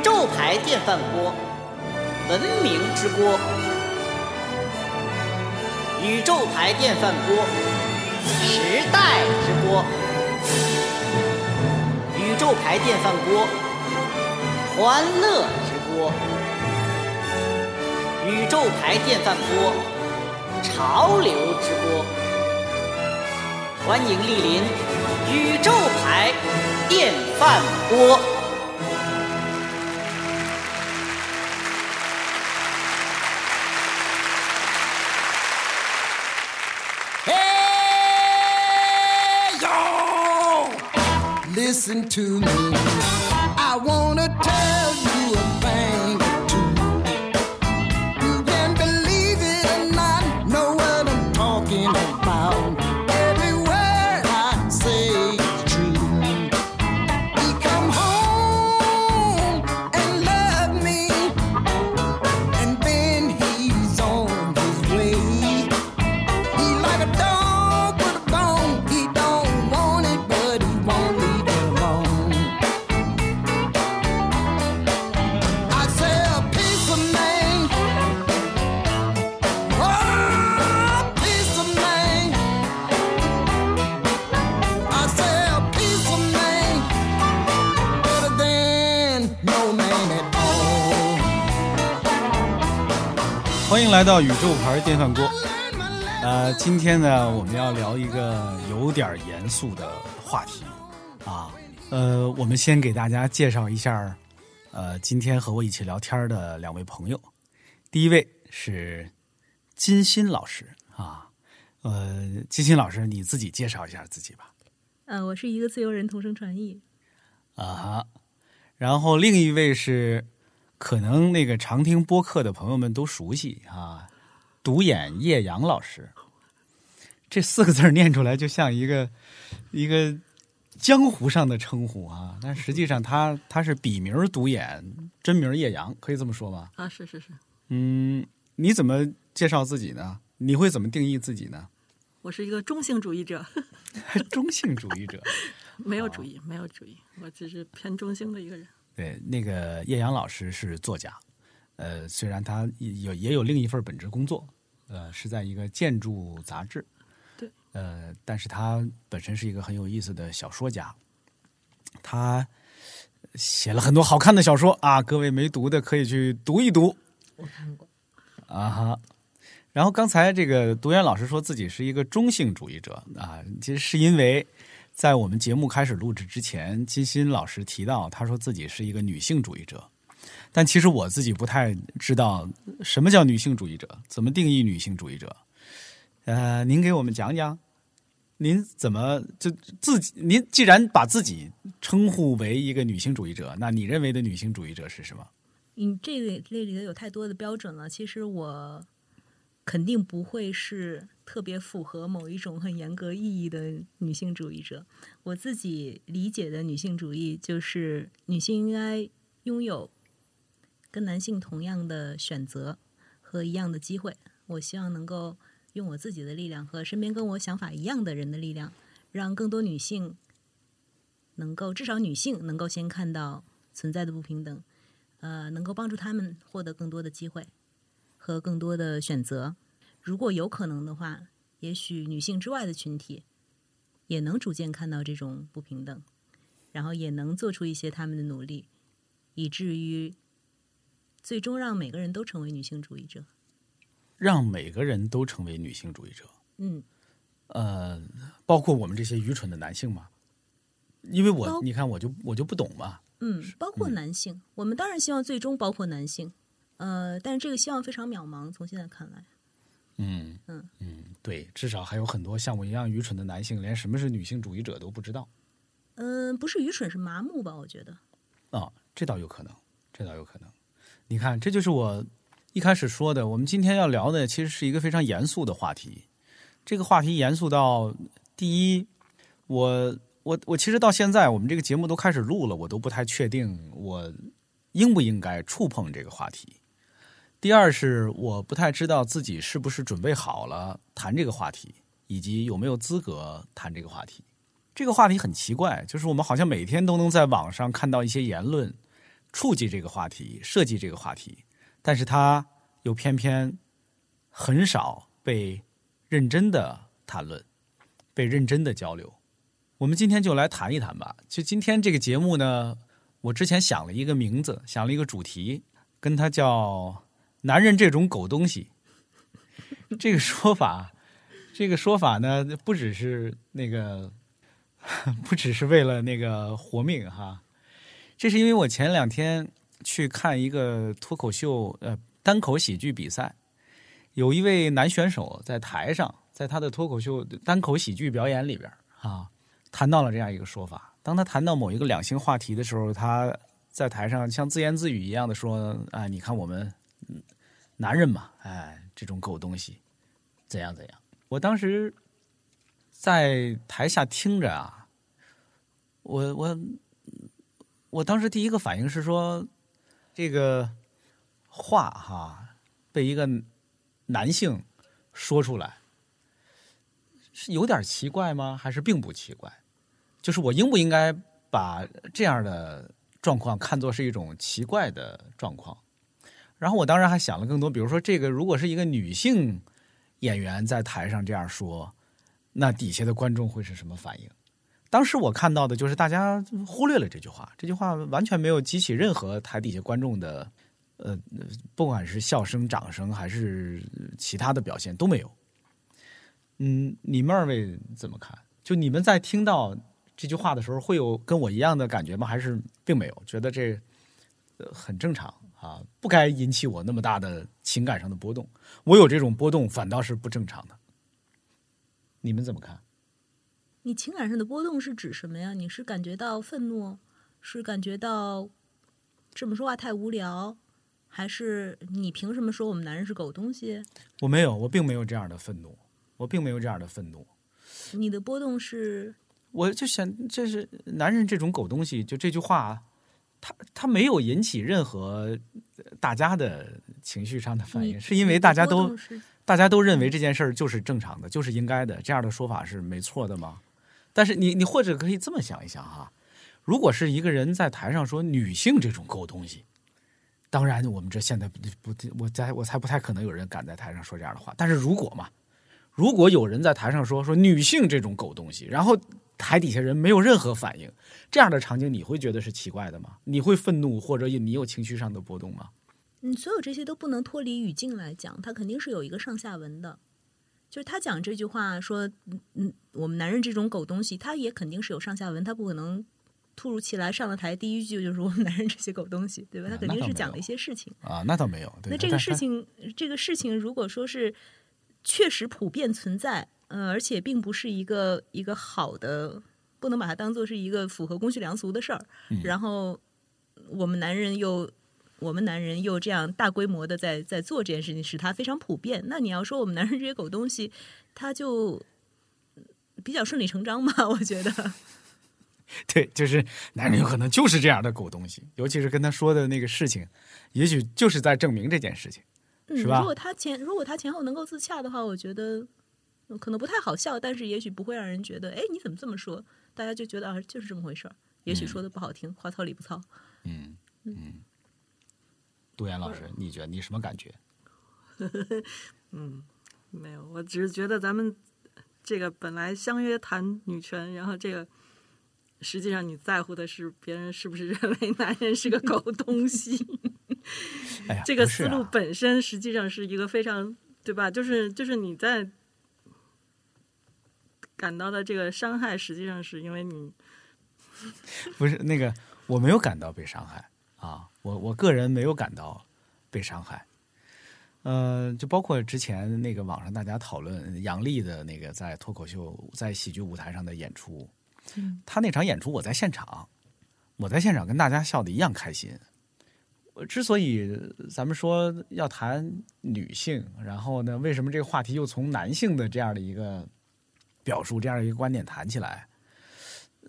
宇宙牌电饭锅，文明之锅。宇宙牌电饭锅，时代之锅。宇宙牌电饭锅，欢乐之锅。宇宙牌电饭锅，潮流之锅。欢迎莅临宇宙牌电饭锅。Listen to me. I wanna tell 来到宇宙牌电饭锅。呃，今天呢，我们要聊一个有点严肃的话题啊。呃，我们先给大家介绍一下，呃，今天和我一起聊天的两位朋友。第一位是金鑫老师啊，呃，金鑫老师，你自己介绍一下自己吧。呃，我是一个自由人，同声传译。啊哈，然后另一位是可能那个常听播客的朋友们都熟悉啊，独眼叶阳老师。这四个字儿念出来就像一个一个江湖上的称呼啊，但实际上他他是笔名独眼，真名叶阳，可以这么说吗？啊，是是是，嗯，你怎么介绍自己呢？你会怎么定义自己呢？我是一个中性主义者，中性主义者。没有主义，没有主义，我只是偏中性的一个人。对，那个叶阳老师是作家，呃，虽然他也有也有另一份本职工作，呃，是在一个建筑杂志，对，呃，但是他本身是一个很有意思的小说家，他写了很多好看的小说啊，各位没读的可以去读一读。我看过，啊哈。然后刚才这个独眼老师说自己是一个中性主义者啊，其实是因为在我们节目开始录制之前，金鑫老师提到他说自己是一个女性主义者，但其实我自己不太知道什么叫女性主义者，怎么定义女性主义者？呃，您给我们讲讲，您怎么就自己？您既然把自己称呼为一个女性主义者，那你认为的女性主义者是什么？你这个这里头有太多的标准了。其实我肯定不会是特别符合某一种很严格意义的女性主义者。我自己理解的女性主义，就是女性应该拥有跟男性同样的选择和一样的机会。我希望能够用我自己的力量和身边跟我想法一样的人的力量，让更多女性能够至少女性能够先看到存在的不平等，呃，能够帮助她们获得更多的机会和更多的选择。如果有可能的话，也许女性之外的群体也能逐渐看到这种不平等，然后也能做出一些他们的努力，以至于最终让每个人都成为女性主义者。让每个人都成为女性主义者。嗯，呃，包括我们这些愚蠢的男性嘛，因为我你看我就我就不懂嘛，嗯，包括男性，我们当然希望最终包括男性，呃，但是这个希望非常渺茫。从现在看来，嗯嗯嗯，对，至少还有很多像我一样愚蠢的男性，连什么是女性主义者都不知道嗯、不是愚蠢，是麻木吧？我觉得，啊，这倒有可能，这倒有可能。你看，这就是我一开始说的，我们今天要聊的其实是一个非常严肃的话题。这个话题严肃到，第一，我我我其实到现在我们这个节目都开始录了，我都不太确定我应不应该触碰这个话题。第二是我不太知道自己是不是准备好了谈这个话题，以及有没有资格谈这个话题。这个话题很奇怪，就是我们好像每天都能在网上看到一些言论，触及这个话题、设计这个话题，但是它又偏偏很少被认真的谈论，被认真的交流。我们今天就来谈一谈吧。就今天这个节目呢，我之前想了一个名字，想了一个主题，跟它叫“男人这种狗东西”。这个说法，这个说法呢，不只是那个，不只是为了那个活命哈。这是因为我前两天去看一个脱口秀呃单口喜剧比赛，有一位男选手在台上，在他的脱口秀单口喜剧表演里边啊，谈到了这样一个说法。当他谈到某一个两性话题的时候，他在台上像自言自语一样的说：“啊，你看我们男人嘛，哎。”这种狗东西，怎样怎样？我当时在台下听着啊，我我我当时第一个反应是说，这个话哈被一个男性说出来，是有点奇怪吗？还是并不奇怪？就是我应不应该把这样的状况看作是一种奇怪的状况？然后我当然还想了更多，比如说这个如果是一个女性演员在台上这样说，那底下的观众会是什么反应？当时我看到的就是大家忽略了这句话，这句话完全没有激起任何台底下观众的呃，不管是笑声、掌声还是其他的表现都没有。嗯，你们二位怎么看？就你们在听到这句话的时候，会有跟我一样的感觉吗？还是并没有？觉得这很正常？啊，不该引起我那么大的情感上的波动。我有这种波动，反倒是不正常的。你们怎么看？你情感上的波动是指什么呀？你是感觉到愤怒，是感觉到这么说话太无聊，还是你凭什么说我们男人是狗东西？我没有，我并没有这样的愤怒，我并没有这样的愤怒。你的波动是？我就想，这是男人这种狗东西，就这句话。他他没有引起任何大家的情绪上的反应，是因为大家都大家都认为这件事儿就是正常的，就是应该的，这样的说法是没错的吗？但是你你或者可以这么想一想哈，如果是一个人在台上说女性这种狗东西，当然我们这现在不不，我在我才不太可能有人敢在台上说这样的话。但是如果嘛，如果有人在台上说说女性这种狗东西，然后。台底下人没有任何反应，这样的场景你会觉得是奇怪的吗？你会愤怒或者你有情绪上的波动吗？嗯，所有这些都不能脱离语境来讲，它肯定是有一个上下文的。就是他讲这句话说，嗯嗯，我们男人这种狗东西，他也肯定是有上下文，他不可能突如其来上了台第一句就是我们男人这些狗东西，对吧？他肯定是讲了一些事情啊，那倒没有。那这个事情，这个事情如果说是确实普遍存在。嗯，而且并不是一个一个好的，不能把它当做是一个符合公序良俗的事儿。然后我们男人又，我们男人又这样大规模的在在做这件事情，使它非常普遍。那你要说我们男人这些狗东西，他就比较顺理成章吧？我觉得，对，就是男人有可能就是这样的狗东西，尤其是跟他说的那个事情，也许就是在证明这件事情，是吧？如果他前如果他前后能够自洽的话，我觉得。可能不太好笑，但是也许不会让人觉得，哎，你怎么这么说？大家就觉得啊，就是这么回事儿。也许说的不好听，话糙理不糙。嗯嗯。杜岩老师，你觉得你什么感觉？嗯，没有，我只是觉得咱们这个本来相约谈女权，然后这个实际上你在乎的是别人是不是认为男人是个狗东西。哎呀，这个思路本身实际上是一个非常对吧？就是就是你在。感到的这个伤害，实际上是因为你 不是那个，我没有感到被伤害啊，我我个人没有感到被伤害。呃，就包括之前那个网上大家讨论杨笠的那个在脱口秀在喜剧舞台上的演出，他那场演出我在现场，我在现场跟大家笑的一样开心。之所以咱们说要谈女性，然后呢，为什么这个话题又从男性的这样的一个。表述这样一个观点谈起来，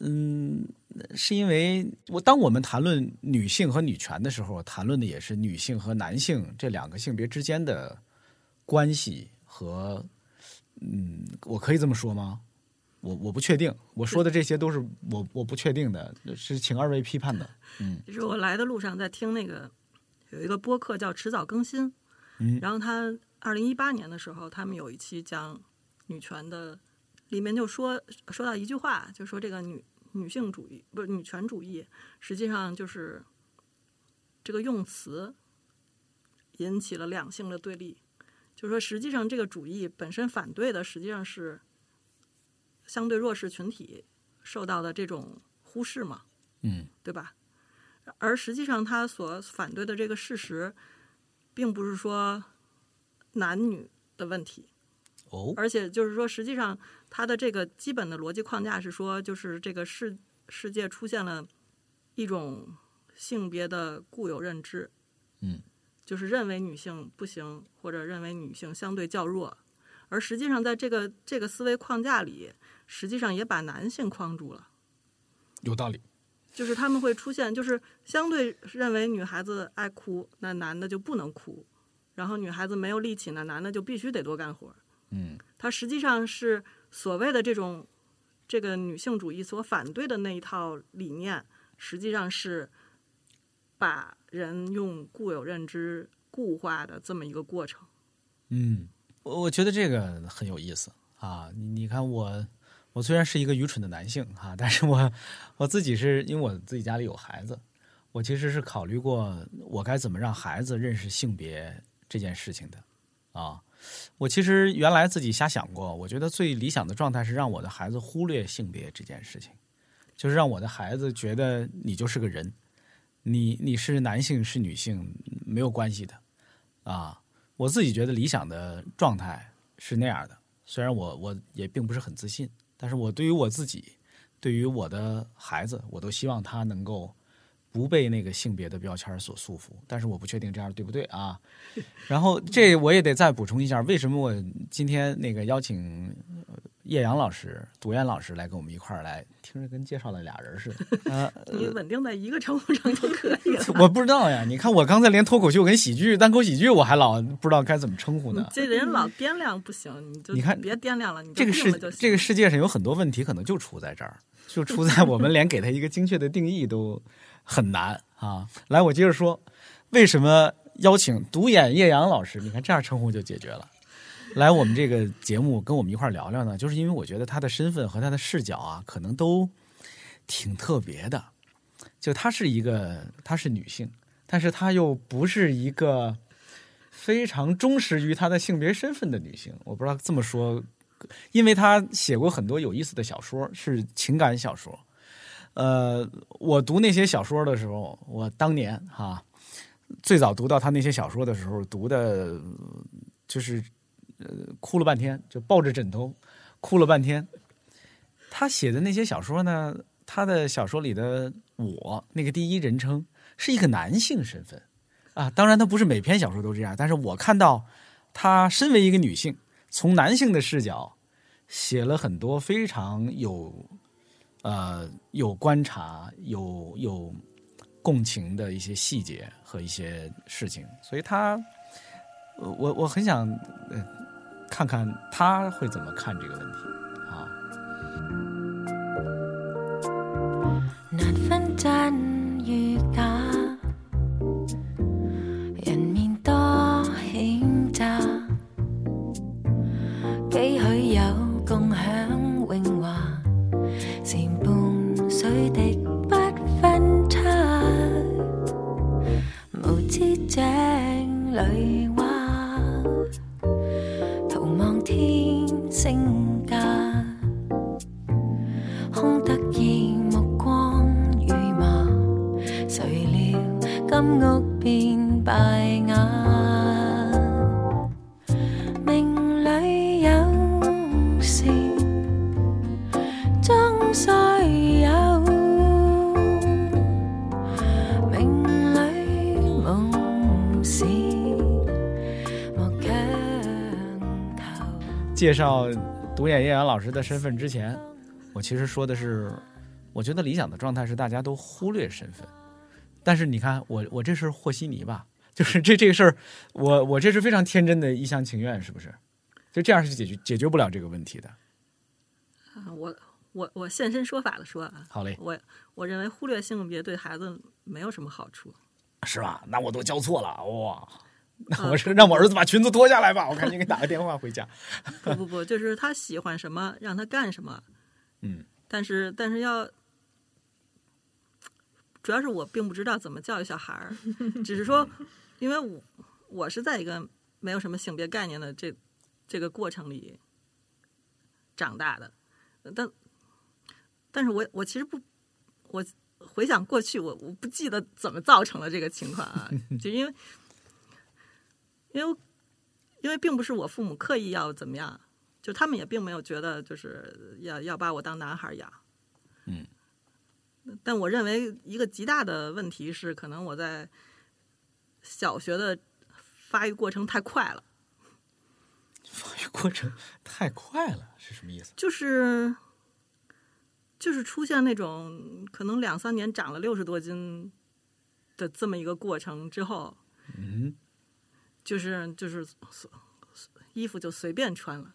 嗯，是因为我当我们谈论女性和女权的时候，谈论的也是女性和男性这两个性别之间的关系和，嗯，我可以这么说吗？我我不确定，我说的这些都是我我不确定的，是请二位批判的。嗯其实我来的路上在听那个有一个播客叫迟早更新，嗯然后他二零一八年的时候，他们有一期讲女权的，里面就说说到一句话，就说这个女女性主义不是女权主义，实际上就是这个用词引起了两性的对立，就是说实际上这个主义本身反对的实际上是相对弱势群体受到的这种忽视嘛，嗯对吧？而实际上，他所反对的这个事实，并不是说男女的问题，哦，而且就是说，实际上他的这个基本的逻辑框架是说，就是这个世世界出现了一种性别的固有认知，嗯，就是认为女性不行，或者认为女性相对较弱，而实际上在这个这个思维框架里，实际上也把男性框住了。有道理。就是他们会出现，就是相对认为女孩子爱哭，那男的就不能哭；然后女孩子没有力气，那男的就必须得多干活。嗯它实际上是所谓的这种这个女性主义所反对的那一套理念，实际上是把人用固有认知固化的这么一个过程。嗯，我我觉得这个很有意思啊。你你看我，我虽然是一个愚蠢的男性哈、但是我我自己是因为我自己家里有孩子，我其实是考虑过我该怎么让孩子认识性别这件事情的啊。我其实原来自己瞎想过，我觉得最理想的状态是让我的孩子忽略性别这件事情，就是让我的孩子觉得你就是个人，你你是男性是女性没有关系的啊。我自己觉得理想的状态是那样的，虽然我我也并不是很自信，但是我对于我自己，对于我的孩子，我都希望他能够不被那个性别的标签所束缚。但是我不确定这样对不对啊？然后这我也得再补充一下，为什么我今天那个邀请呃叶阳老师、独眼老师来跟我们一块儿来，听着跟介绍了俩人似的。啊，你稳定在一个称呼上就可以了。我不知道呀，你看我刚才连脱口秀跟喜剧、单口喜剧我还老不知道该怎么称呼呢。这人老掂量不行，你就你看别掂量了，你就这个世这个世界上有很多问题，可能就出在这儿，就出在我们连给他一个精确的定义都很难啊。来，我接着说，为什么邀请独眼叶阳老师？你看这样称呼就解决了。来我们这个节目跟我们一块聊聊呢，就是因为我觉得他的身份和他的视角啊，可能都挺特别的。就她是一个，她是女性，但是她又不是一个非常忠实于她的性别身份的女性。我不知道这么说，因为她写过很多有意思的小说，是情感小说。呃，我读那些小说的时候，我当年哈、最早读到他那些小说的时候，读的就是呃哭了半天，就抱着枕头哭了半天。他写的那些小说呢，他的小说里的我那个第一人称是一个男性身份啊，当然他不是每篇小说都这样，但是我看到他身为一个女性，从男性的视角写了很多非常有呃有观察、有有共情的一些细节和一些事情，所以他我我很想看看他会怎么看这个问题啊。light. 介绍独眼叶阳老师的身份之前，我其实说的是，我觉得理想的状态是大家都忽略身份。但是你看，我我这是和稀泥吧？就是这这个事儿，我我这是非常天真的一厢情愿，是不是？就这样是解决解决不了这个问题的。啊我我我现身说法的说啊，好嘞，我我认为忽略性别对孩子没有什么好处。是吧？那我都教错了哇！我是让我儿子把裙子脱下来吧，我赶紧给打个电话回家。不不不，就是他喜欢什么，让他干什么。嗯，但是但是要，主要是我并不知道怎么教育小孩儿，只是说，因为我我是在一个没有什么性别概念的这这个过程里长大的，但但是我我其实不，我回想过去，我我不记得怎么造成了这个情况啊，就因为因为因为并不是我父母刻意要怎么样。就他们也并没有觉得就是要要把我当男孩养，嗯，但我认为一个极大的问题是，可能我在小学的发育过程太快了，发育过程太快了，是什么意思？就是就是出现那种可能两三年长了六十多斤的这么一个过程之后，嗯，就是就是衣服就随便穿了。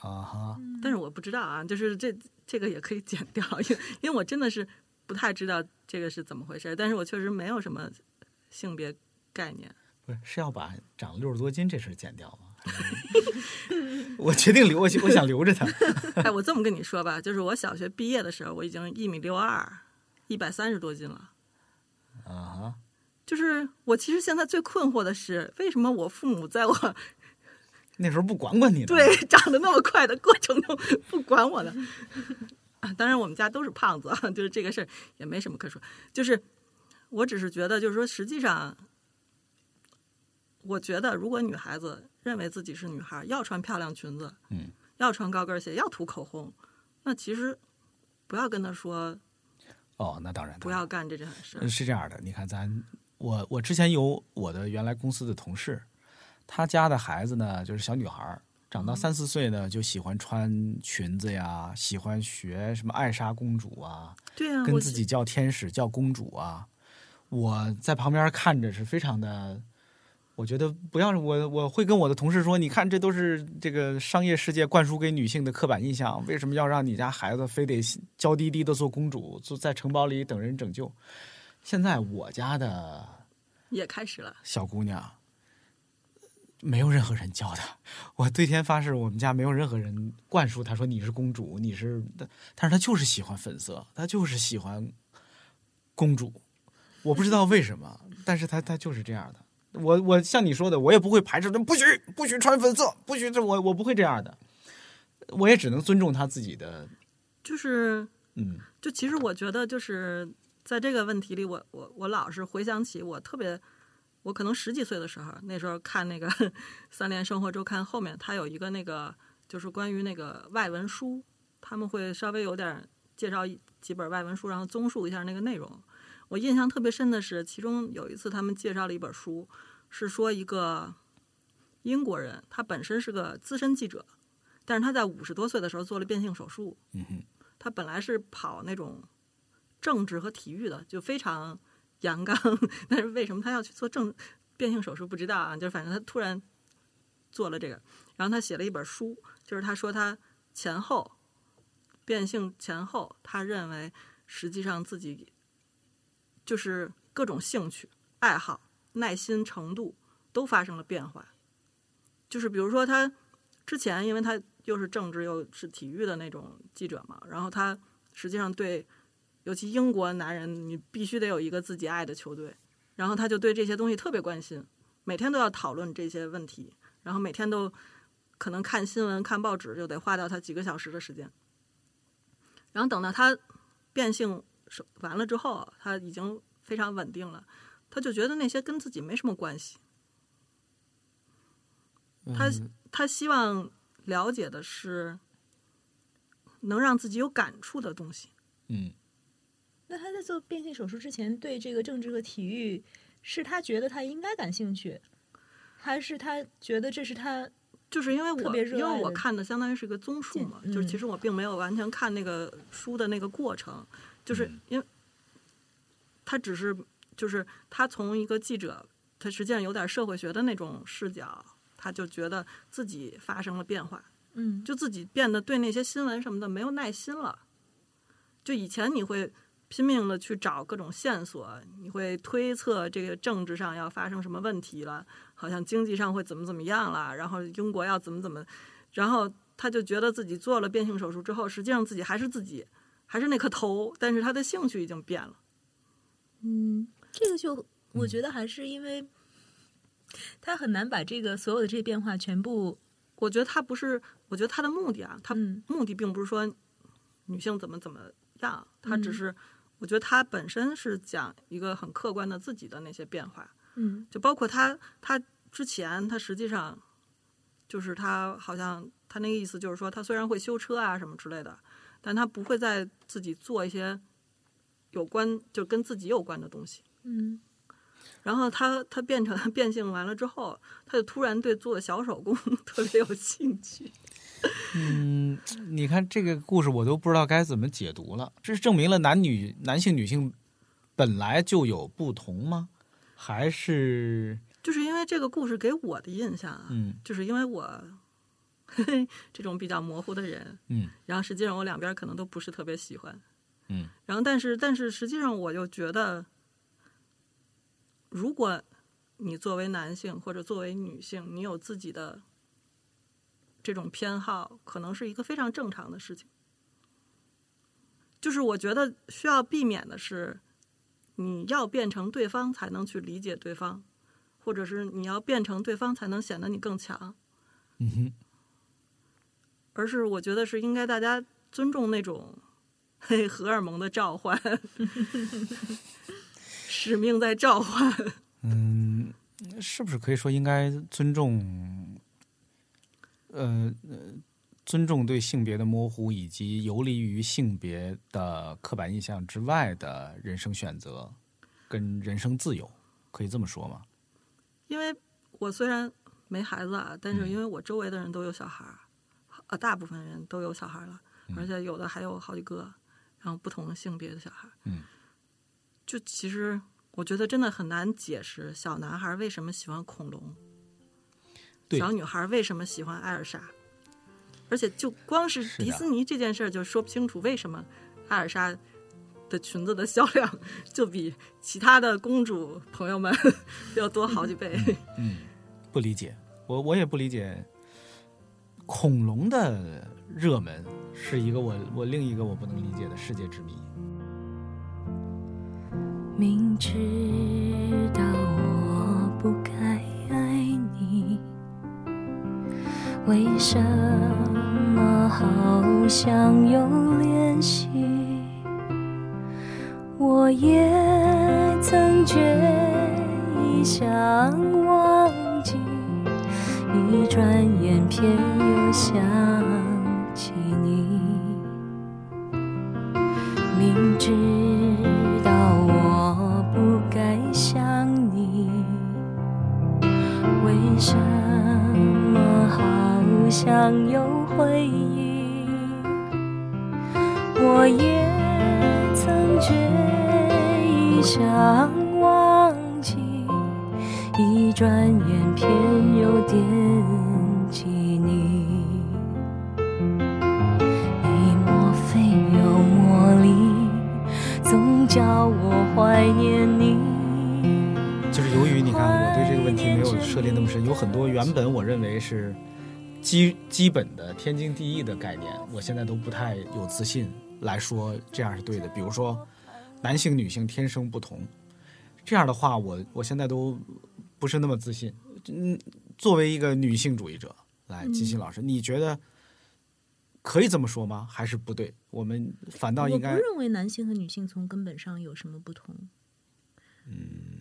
啊哈，但是我不知道啊，就是这这个也可以剪掉，因为因为我真的是不太知道这个是怎么回事，但是我确实没有什么性别概念。不是是要把长六十多斤这事儿剪掉吗？我决定留，我我想留着它。哎，我这么跟你说吧，就是我小学毕业的时候，我已经一米六二，一百三十多斤了。啊哈，就是我其实现在最困惑的是，为什么我父母在我 那时候不管管你呢？对长得那么快的过程中不管我呢？啊当然，我们家都是胖子啊，就是这个事儿也没什么可说。就是我只是觉得，就是说，实际上，我觉得如果女孩子认为自己是女孩，要穿漂亮裙子，嗯，要穿高跟鞋，要涂口红，那其实不要跟她说哦，那当然不要干这件事是这样的，你看咱我我之前有我的原来公司的同事，他家的孩子呢就是小女孩，长到三四岁呢就喜欢穿裙子呀，喜欢学什么艾莎公主啊，对啊，跟自己叫天使叫公主啊。我在旁边看着是非常的，我觉得不要我我会跟我的同事说，你看这都是这个商业世界灌输给女性的刻板印象，为什么要让你家孩子非得娇滴滴的做公主，坐在城堡里等人拯救？现在我家的也开始了。小姑娘，没有任何人教她。我对天发誓，我们家没有任何人灌输她说你是公主，你是，但是她就是喜欢粉色，她就是喜欢公主。我不知道为什么，但是她她就是这样的。我我像你说的，我也不会排斥，不许不许穿粉色，不许这我我不会这样的。我也只能尊重她自己的，就是嗯就其实我觉得就是在这个问题里，我我我老是回想起我特别，我可能十几岁的时候，那时候看那个《三联生活周刊》后面，它有一个那个就是关于那个外文书，他们会稍微有点介绍几本外文书，然后综述一下那个内容。我印象特别深的是，其中有一次他们介绍了一本书，是说一个英国人，他本身是个资深记者，但是他在五十多岁的时候做了变性手术。嗯哼，他本来是跑那种政治和体育的，就非常 阳刚。但是为什么他要去做正变性手术，不知道啊。就反正他突然做了这个，然后他写了一本书，就是他说他前后变性前后，他认为实际上自己就是各种兴趣、爱好、耐心程度都发生了变化。就是比如说他之前，因为他又是政治又是体育的那种记者嘛，然后他实际上对，尤其英国男人，你必须得有一个自己爱的球队，然后他就对这些东西特别关心，每天都要讨论这些问题，然后每天都可能看新闻、看报纸就得花掉他几个小时的时间，然后等到他变性完了之后，他已经非常稳定了，他就觉得那些跟自己没什么关系，他他希望了解的是能让自己有感触的东西。嗯。那他在做变性手术之前，对这个政治和体育，是他觉得他应该感兴趣，还是他觉得这是他就是因为我因为我看的相当于是个综述嘛，嗯就是其实我并没有完全看那个书的那个过程，就是因为他只是就是他从一个记者，他实际上有点社会学的那种视角，他就觉得自己发生了变化，嗯，就自己变得对那些新闻什么的没有耐心了。就以前你会拼命的去找各种线索，你会推测这个政治上要发生什么问题了，好像经济上会怎么怎么样了，然后英国要怎么怎么，然后他就觉得自己做了变性手术之后，实际上自己还是自己，还是那颗头，但是他的兴趣已经变了。嗯，这个就我觉得还是因为他很难把这个所有的这些变化全部，我觉得他不是，我觉得他的目的啊，他嗯目的并不是说女性怎么怎么样，他只嗯是，我觉得他本身是讲一个很客观的自己的那些变化，嗯就包括他他之前他实际上就是他好像他那个意思就是说，他虽然会修车啊什么之类的，但他不会再自己做一些有关就跟自己有关的东西。嗯然后他他变成 变性完了之后，他就突然对做小手工 特别有兴趣。嗯，你看这个故事，我都不知道该怎么解读了。这是证明了男女男性女性本来就有不同吗？还是就是因为这个故事给我的印象啊，嗯就是因为我 这种比较模糊的人，嗯然后实际上我两边可能都不是特别喜欢，嗯然后但是但是实际上我就觉得，如果你作为男性或者作为女性，你有自己的这种偏好，可能是一个非常正常的事情。就是我觉得需要避免的是，你要变成对方才能去理解对方，或者是你要变成对方才能显得你更强。嗯哼而是我觉得是应该大家尊重那种嘿荷尔蒙的召唤，使命在召唤。嗯，是不是可以说应该尊重？呃呃，尊重对性别的模糊，以及游离于性别的刻板印象之外的人生选择跟人生自由，可以这么说吗？因为我虽然没孩子啊，但是因为我周围的人都有小孩儿，呃，大部分人都有小孩儿了，而且有的还有好几个，然后不同的性别的小孩儿。嗯，就其实我觉得真的很难解释小男孩儿为什么喜欢恐龙，对小女孩为什么喜欢艾尔莎，而且就光是迪士尼这件事儿就说不清楚为什么艾尔莎的裙子的销量就比其他的公主朋友们要多好几倍。嗯，不理解，我我也不理解。恐龙的热门是一个我我另一个我不能理解的世界之谜。明知道我不该为什么好像有联系？我也曾决意想忘记，一转眼偏又想起你。明知多原本我认为是基基本的天经地义的概念，我现在都不太有自信来说这样是对的。比如说，男性女性天生不同，这样的话，我我现在都不是那么自信。嗯，作为一个女性主义者，来，金鑫老师，你觉得可以这么说吗？还是不对？我们反倒我不应该认为男性和女性从根本上有什么不同。嗯，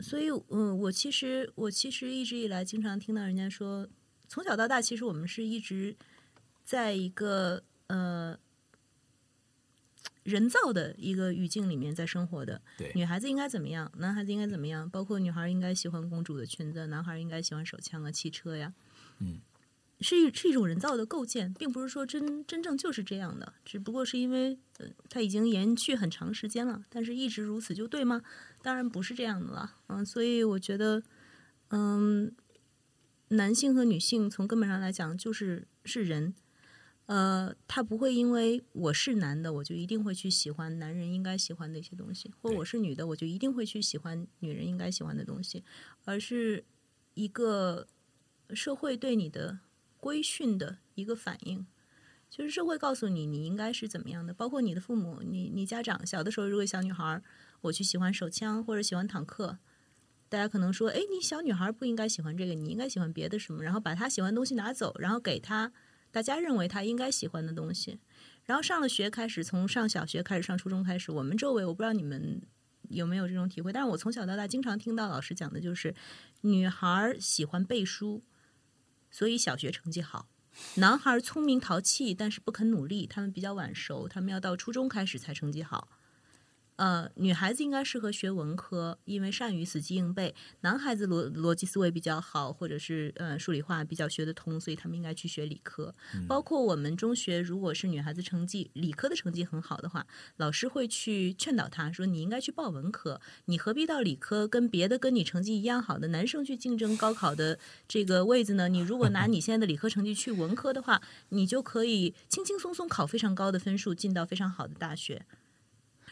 所以，嗯，我其实我其实一直以来经常听到人家说，从小到大，其实我们是一直在一个呃人造的一个语境里面在生活的。对女孩子应该怎么样，男孩子应该怎么样，包括女孩应该喜欢公主的裙子，男孩应该喜欢手枪啊、汽车呀。嗯。是一是一种人造的构建，并不是说真真正就是这样的，只不过是因为呃它已经延续很长时间了，但是一直如此就对吗？当然不是这样的了，嗯，所以我觉得，嗯，男性和女性从根本上来讲就是是人，呃，他不会因为我是男的，我就一定会去喜欢男人应该喜欢的一些东西，或对我是女的，我就一定会去喜欢女人应该喜欢的东西，而是一个社会对你的规训的一个反应。就是社会告诉你你应该是怎么样的，包括你的父母、你你家长。小的时候，如果小女孩儿我去喜欢手枪或者喜欢坦克，大家可能说，哎，你小女孩不应该喜欢这个，你应该喜欢别的什么，然后把她喜欢的东西拿走，然后给她大家认为她应该喜欢的东西。然后上了学开始，从上小学开始，上初中开始，我们周围我不知道你们有没有这种体会，但是我从小到大经常听到老师讲的就是，女孩喜欢背书，所以小学成绩好。男孩聪明淘气，但是不肯努力，他们比较晚熟，他们要到初中开始才成绩好。呃，女孩子应该适合学文科，因为善于死记硬背；男孩子逻逻辑思维比较好，或者是呃数理化比较学得通，所以他们应该去学理科。包括我们中学，如果是女孩子成绩理科的成绩很好的话，老师会去劝导她说：“你应该去报文科，你何必到理科跟别的跟你成绩一样好的男生去竞争高考的这个位子呢？你如果拿你现在的理科成绩去文科的话，你就可以轻轻松松考非常高的分数，进到非常好的大学。”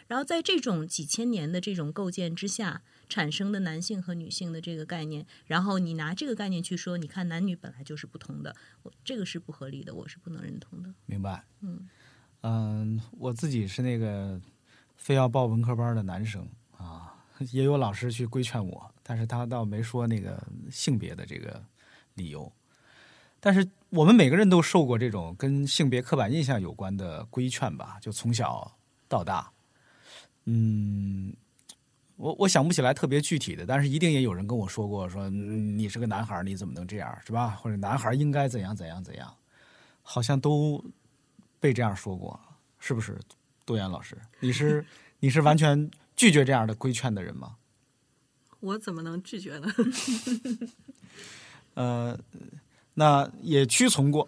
然后在这种几千年的这种构建之下产生的男性和女性的这个概念，然后你拿这个概念去说，你看男女本来就是不同的，我这个是不合理的，我是不能认同的。明白？嗯嗯，我自己是那个非要报文科班的男生啊，也有老师去规劝我，但是他倒没说那个性别的这个理由。但是我们每个人都受过这种跟性别刻板印象有关的规劝吧，就从小到大。嗯，我我想不起来特别具体的，但是一定也有人跟我说过，说、嗯你是个男孩，你怎么能这样，是吧？或者男孩应该怎样怎样怎样，好像都被这样说过，是不是？杜岩老师，你是 你是完全拒绝这样的规劝的人吗？我怎么能拒绝呢？呃，那也屈从过，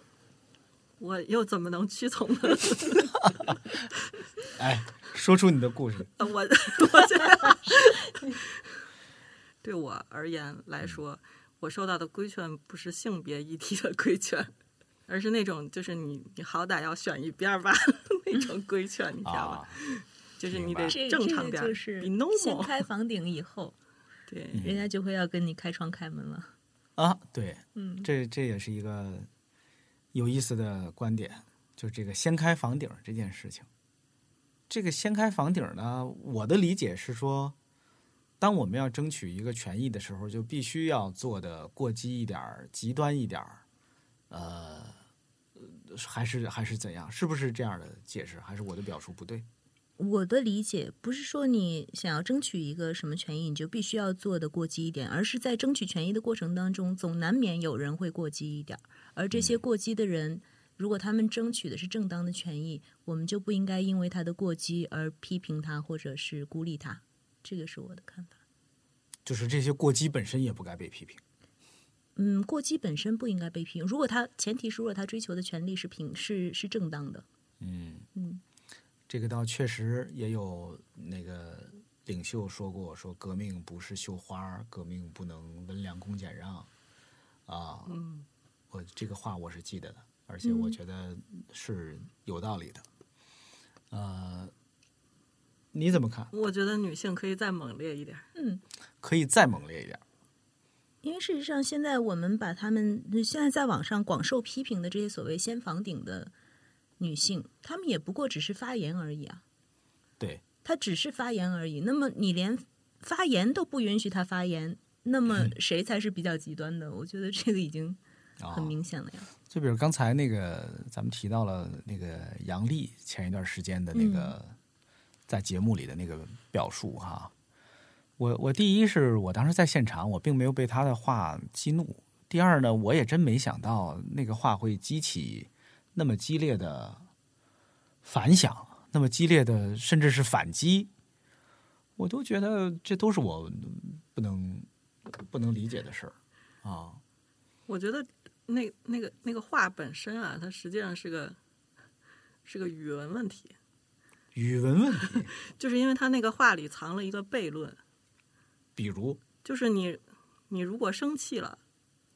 我又怎么能屈从呢？哎，说出你的故事。呃我 我觉得 对我而言来说，我受到的规劝不是性别议题的规劝，而是那种就是你你好歹要选一边儿吧那种规劝，你知道吧？啊，就是你得正常点就是比掀 normal 开房顶以后，对。人家就会要跟你开窗开门了。啊，对，嗯，这这也是一个有意思的观点，就是这个掀开房顶这件事情。这个掀开房顶呢，我的理解是说，当我们要争取一个权益的时候，就必须要做的过激一点、极端一点，呃，还是还是怎样？是不是这样的解释？还是我的表述不对？我的理解不是说你想要争取一个什么权益，你就必须要做的过激一点，而是在争取权益的过程当中，总难免有人会过激一点。而这些过激的人，如果他们争取的是正当的权益，我们就不应该因为他的过激而批评他或者是孤立他。这个是我的看法。就是这些过激本身也不该被批评。嗯，过激本身不应该被批评。如果他前提是，如果他追求的权利是平是是正当的，嗯嗯，这个倒确实也有那个领袖说过，说革命不是绣花，革命不能温良恭俭让啊。嗯，我这个话我是记得的，而且我觉得是有道理的。呃，你怎么看？我觉得女性可以再猛烈一点。嗯。可以再猛烈一点。因为事实上，现在我们把他们现在在网上广受批评的这些所谓先房顶的女性，她们也不过只是发言而已啊。对，她只是发言而已。那么你连发言都不允许她发言，那么 谁才是比较极端的？我觉得这个已经啊、很明显了呀。就比如刚才那个，咱们提到了那个杨丽前一段时间的那个、在节目里的那个表述哈。我我第一是我当时在现场，我并没有被他的话激怒。第二呢，我也真没想到那个话会激起那么激烈的反响，那么激烈的甚至是反击。我都觉得这都是我不能不能理解的事儿啊。我觉得那那个那个话本身啊，它实际上是个是个语文问题，语文问题，就是因为他那个话里藏了一个悖论，比如就是你你如果生气了，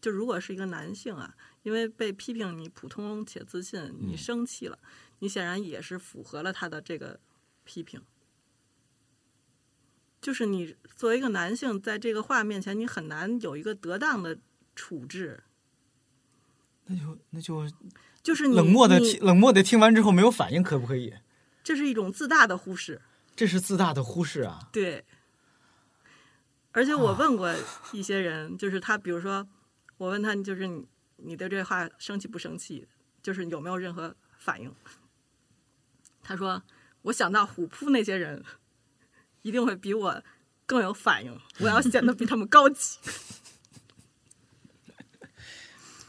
就如果是一个男性啊，因为被批评你普通且自信，嗯你生气了，你显然也是符合了他的这个批评。就是你作为一个男性，在这个话面前，你很难有一个得当的处置。那就那就就是你冷漠的听冷漠的听完之后没有反应，可不可以？这是一种自大的忽视。这是自大的忽视啊！对，而且我问过一些人，就是他，比如说我问他，就是你你对这话生气不生气，就是有没有任何反应？他说，我想到虎扑那些人一定会比我更有反应，我要显得比他们高级。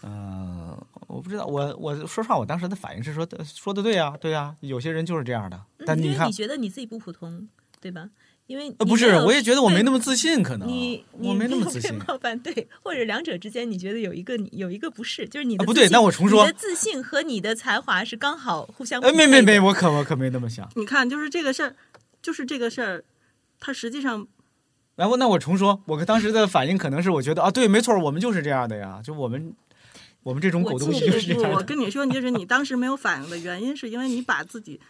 嗯、我不知道，我我说实话，我当时的反应是说的说的对啊，对啊，有些人就是这样的。但你看嗯因为你，觉得你自己不普通，对吧？因为呃，不是，我也觉得我没那么么自信，可能你你我没那么自信。冒犯，对，或者两者之间你觉得有一个有一个不是，就是你的啊不对自信那我重说你的自信和你的才华是刚好互相呃，没没没，我可我可没那么想。你看，就是这个事儿，就是这个事儿，它实际上然后那我重说，我当时的反应可能是我觉得啊，对，没错，我们就是这样的呀，就我们我们这种我狗东西就是这样的。我跟你说，就是你当时没有反应的原因，是因为你把自己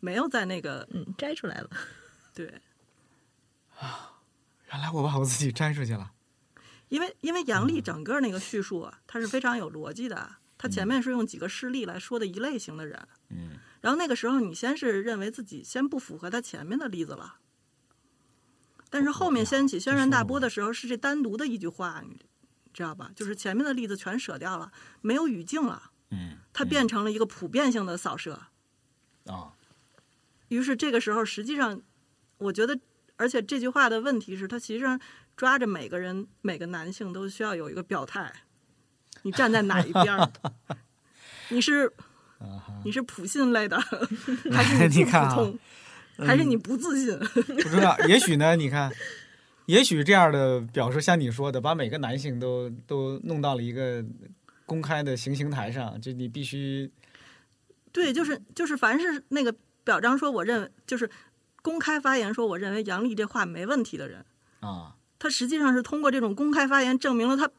没有在那个嗯摘出来了。对。原来我把我自己摘出去了。因为因为杨笠整个那个叙述啊，它是非常有逻辑的。他前面是用几个事例来说的一类型的人，嗯，然后那个时候你先是认为自己先不符合他前面的例子了，但是后面掀起轩然大波的时候，是这单独的一句话，你知道吧？就是前面的例子全舍掉了，没有语境了，嗯，它变成了一个普遍性的扫射。啊，于是这个时候，实际上，我觉得，而且这句话的问题是，它实上抓着每个人、每个男性都需要有一个表态，你站在哪一边儿？你是你是普信类的，还是你不你看啊普通？还是你不自信？不知道，也许呢？你看，也许这样的表述，像你说的，把每个男性都都弄到了一个公开的行刑台上，就你必须对，就是就是，凡是那个表彰说，我认为就是公开发言说，我认为杨笠这话没问题的人，啊，他实际上是通过这种公开发言证明了他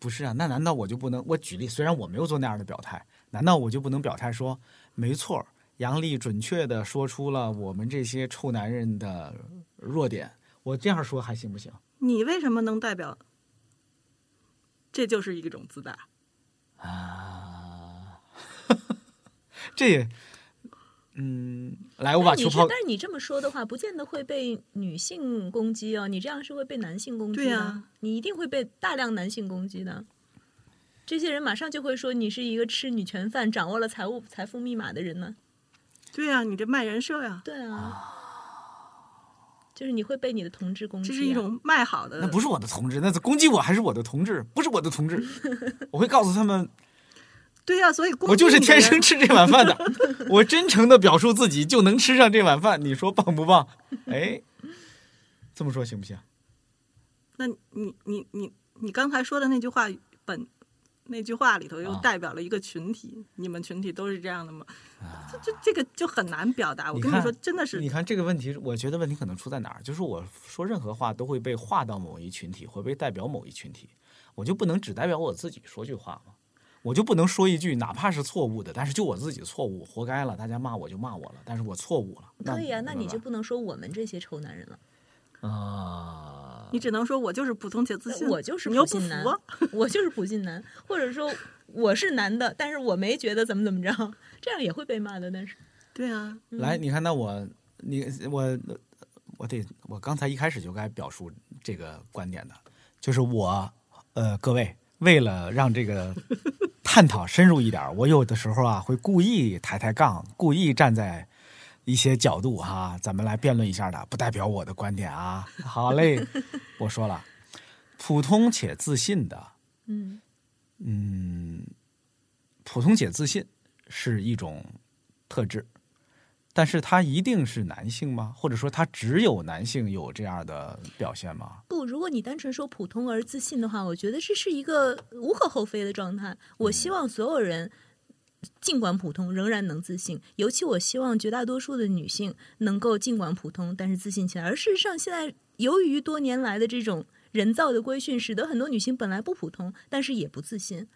不是啊？那难道我就不能？我举例，虽然我没有做那样的表态，难道我就不能表态说，没错，杨笠准确的说出了我们这些臭男人的弱点？我这样说还行不行？你为什么能代表？这就是一种自大。啊，这也，嗯，来，我把但你是，球抛但是你这么说的话，不见得会被女性攻击哦。你这样是会被男性攻击的，对呀你一定会被大量男性攻击的。这些人马上就会说你是一个吃女权饭、掌握了财务财富密码的人呢。对呀、你这卖人设呀，对啊，就是你会被你的同志攻击、啊。这是一种卖好的。那不是我的同志，那是攻击我还是我的同志？不是我的同志，我会告诉他们，对呀、所以我就是天生吃这碗饭的。我真诚的表述自己，就能吃上这碗饭。你说棒不棒？哎，这么说行不行？那你你你你刚才说的那句话本那句话里头又啊代表了一个群体，你们群体都是这样的吗？这这这个就很难表达。我跟你说，真的是你看这个问题，我觉得问题可能出在哪儿？就是我说任何话都会被划到某一群体，会被代表某一群体，我就不能只代表我自己说句话吗？我就不能说一句哪怕是错误的，但是就我自己错误，活该了，大家骂我就骂我了，但是我错误了。可以啊，那那你就不能说我们这些臭男人了。啊，你只能说我就是普通且自信，我就是不普信男啊，我就是普信男，或者说我是男的，但是我没觉得怎么怎么着，这样也会被骂的。但是，对啊，来，你看，那我你我我得我刚才一开始就该表述这个观点的，就是我呃各位为了让这个探讨深入一点，我有的时候啊会故意抬抬杠，故意站在一些角度哈、咱们来辩论一下的，不代表我的观点啊。好嘞，我说了，普通且自信的，嗯，嗯，普通且自信是一种特质，但是他一定是男性吗？或者说他只有男性有这样的表现吗？不，如果你单纯说普通而自信的话，我觉得这是一个无可厚非的状态。我希望所有人。尽管普通，仍然能自信。尤其我希望绝大多数的女性能够尽管普通，但是自信起来。而事实上，现在由于多年来的这种人造的规训，使得很多女性本来不普通，但是也不自信。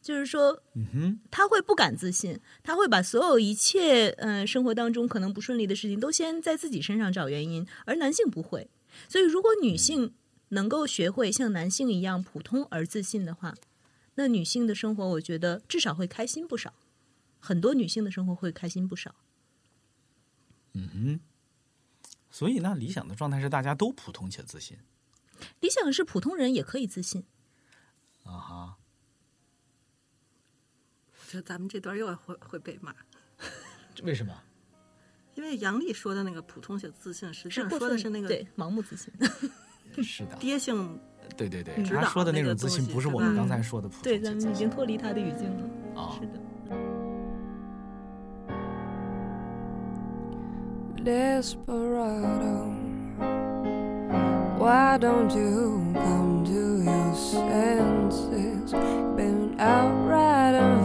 就是说，嗯哼，她会不敢自信，他会把所有一切嗯、呃生活当中可能不顺利的事情都先在自己身上找原因，而男性不会。所以，如果女性能够学会像男性一样普通而自信的话，那女性的生活，我觉得至少会开心不少。很多女性的生活会开心不少。嗯哼所以那理想的状态是大家都普通且自信理想是普通人也可以自信。啊哈。我觉得咱们这段又会会被骂，为什么？因为杨丽说的那个普通且自信，实际上说的是那个对盲目自信。是的，爹性对对对，他说的那那个种自信不是我们刚才说的普通对，且咱们已经脱离他的语境了。啊是的。Desperado, why don't you come to your senses? Been out riding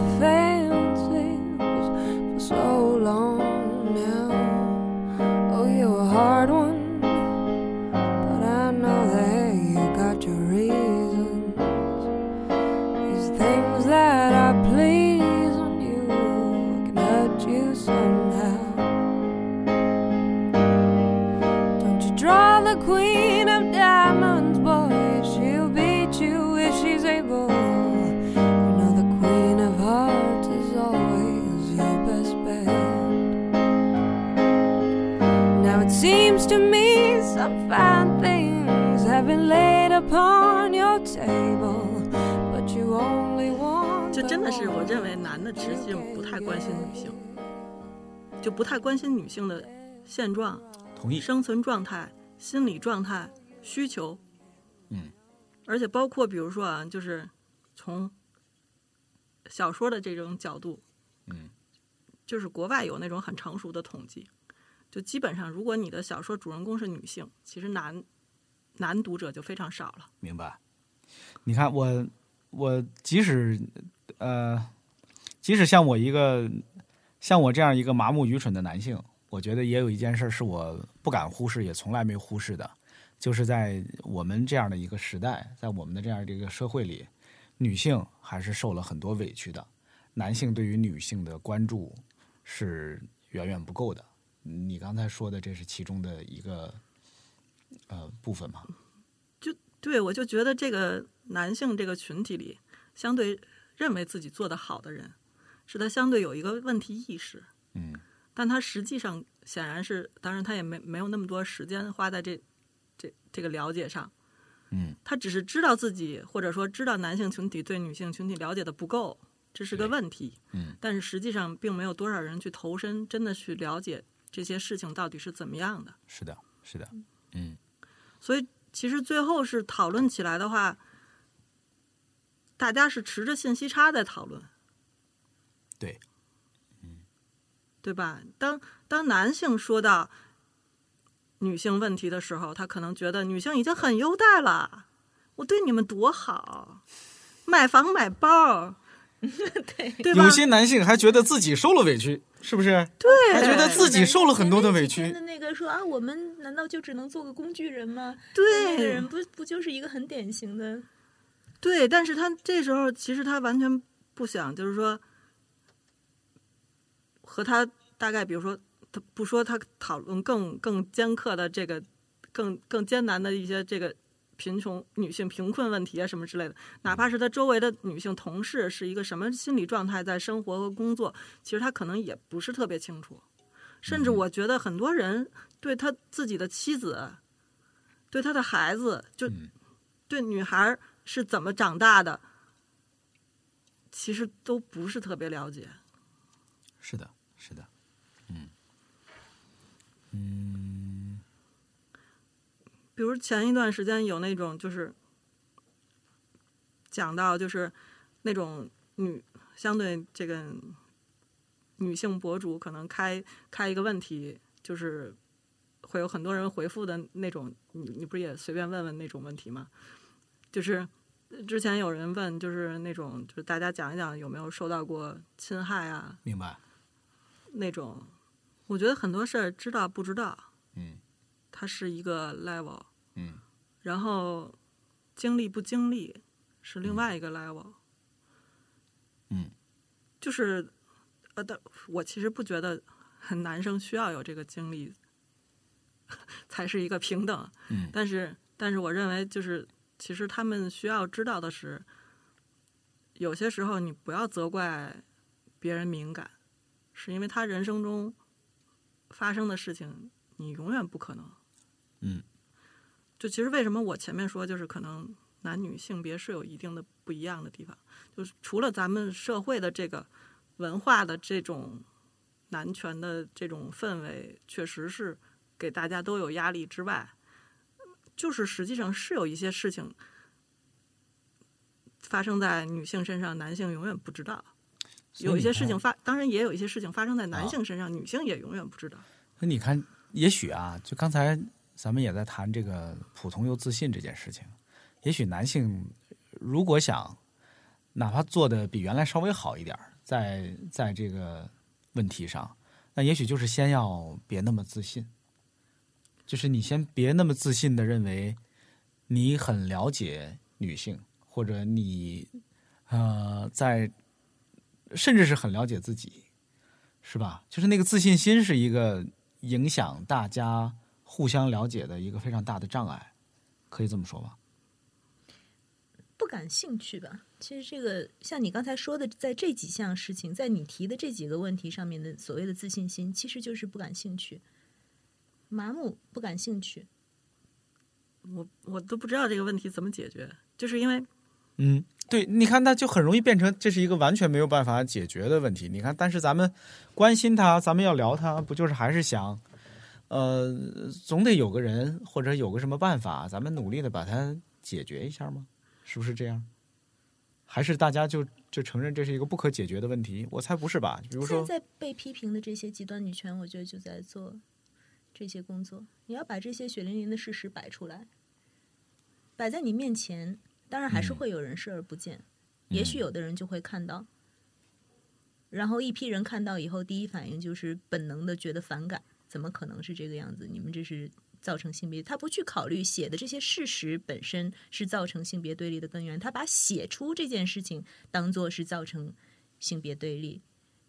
some fine things have been laid upon your table, but you only want. 就 the 真的是我认为男的直性不太关心女性，就不太关心女性的现状、同意。生存状态、心理状态、需求。嗯，而且包括比如说啊，就是从小说的这种角度，嗯，就是国外有那种很成熟的统计，就基本上如果你的小说主人公是女性，其实男男读者就非常少了。明白。你看我，我即使呃，即使像我一个像我这样一个麻木愚蠢的男性，我觉得也有一件事是我不敢忽视，也从来没忽视的，就是在我们这样的一个时代，在我们的这样的一个社会里，女性还是受了很多委屈的，男性对于女性的关注是远远不够的。你刚才说的，这是其中的一个呃部分嘛？对，我就觉得这个男性这个群体里，相对认为自己做得好的人，是他相对有一个问题意识，嗯。但他实际上显然是，当然他也没没有那么多时间花在这这这个了解上，嗯，他只是知道自己或者说知道男性群体对女性群体了解的不够，这是个问题，嗯，但是实际上并没有多少人去投身，真的去了解这些事情到底是怎么样的。是的，是的，嗯所以其实最后是讨论起来的话，大家是持着信息差在讨论，对，嗯对吧？当当男性说到女性问题的时候，他可能觉得女性已经很优待了，我对你们多好，买房买包，对对有？些男性还觉得自己受了委屈，是不是？对，还觉得自己受了很多的委屈那个说啊，我们难道就只能做个工具人吗？对那个人不不就是一个很典型的对，但是他这时候其实他完全不想，就是说和他大概，比如说他不说他讨论更更尖刻的这个更更艰难的一些这个贫穷女性贫困问题啊什么之类的，哪怕是他周围的女性同事是一个什么心理状态在生活和工作，其实他可能也不是特别清楚，甚至我觉得很多人对他自己的妻子。对他的孩子，就嗯。对女孩是怎么长大的，其实都不是特别了解。是的，是的，嗯。嗯比如前一段时间有那种就是讲到就是那种女相对这个女性博主可能开开一个问题，就是会有很多人回复的那种，你你不是也随便问问那种问题吗？就是之前有人问，就是那种就是大家讲一讲有没有受到过侵害啊明白，那种，我觉得很多事儿知道不知道，嗯它是一个 level。嗯然后经历不经历是另外一个 level。嗯，就是呃，但我其实不觉得男生需要有这个经历 才是一个平等。嗯但是但是我认为就是其实他们需要知道的是，有些时候你不要责怪别人敏感，是因为他人生中发生的事情你永远不可能。嗯，就其实为什么我前面说就是可能男女性别是有一定的不一样的地方，就是除了咱们社会的这个文化的这种男权的这种氛围，确实是给大家都有压力之外，就是实际上是有一些事情发生在女性身上，男性永远不知道。有一些事情发，当然也有一些事情发生在男啊性身上，女性也永远不知道。那你看，也许啊，就刚才咱们也在谈这个普通又自信这件事情，也许男性如果想哪怕做的比原来稍微好一点，在在这个问题上，那也许就是先要别那么自信，就是你先别那么自信的认为你很了解女性，或者你呃在甚至是很了解自己，是吧？就是那个自信心是一个影响大家互相了解的一个非常大的障碍，可以这么说吧？不感兴趣吧。其实这个像你刚才说的，在这几项事情，在你提的这几个问题上面的所谓的自信心，其实就是不感兴趣，麻木，不感兴趣。我我都不知道这个问题怎么解决，就是因为嗯，对，你看，那就很容易变成这是一个完全没有办法解决的问题。你看，但是咱们关心他，咱们要聊他，不就是还是想，呃，总得有个人或者有个什么办法，咱们努力的把它解决一下吗？是不是这样？还是大家就就承认这是一个不可解决的问题？我猜不是吧？比如说，现在被批评的这些极端女权，我觉得就在做这些工作。你要把这些血淋淋的事实摆出来，摆在你面前，当然还是嗯会有人视而不见。也许有的人就会看到，然后一批人看到以后，第一反应就是本能的觉得反感，怎么可能是这个样子？你们这是造成性别，他不去考虑写的这些事实本身是造成性别对立的根源，他把写出这件事情当做是造成性别对立。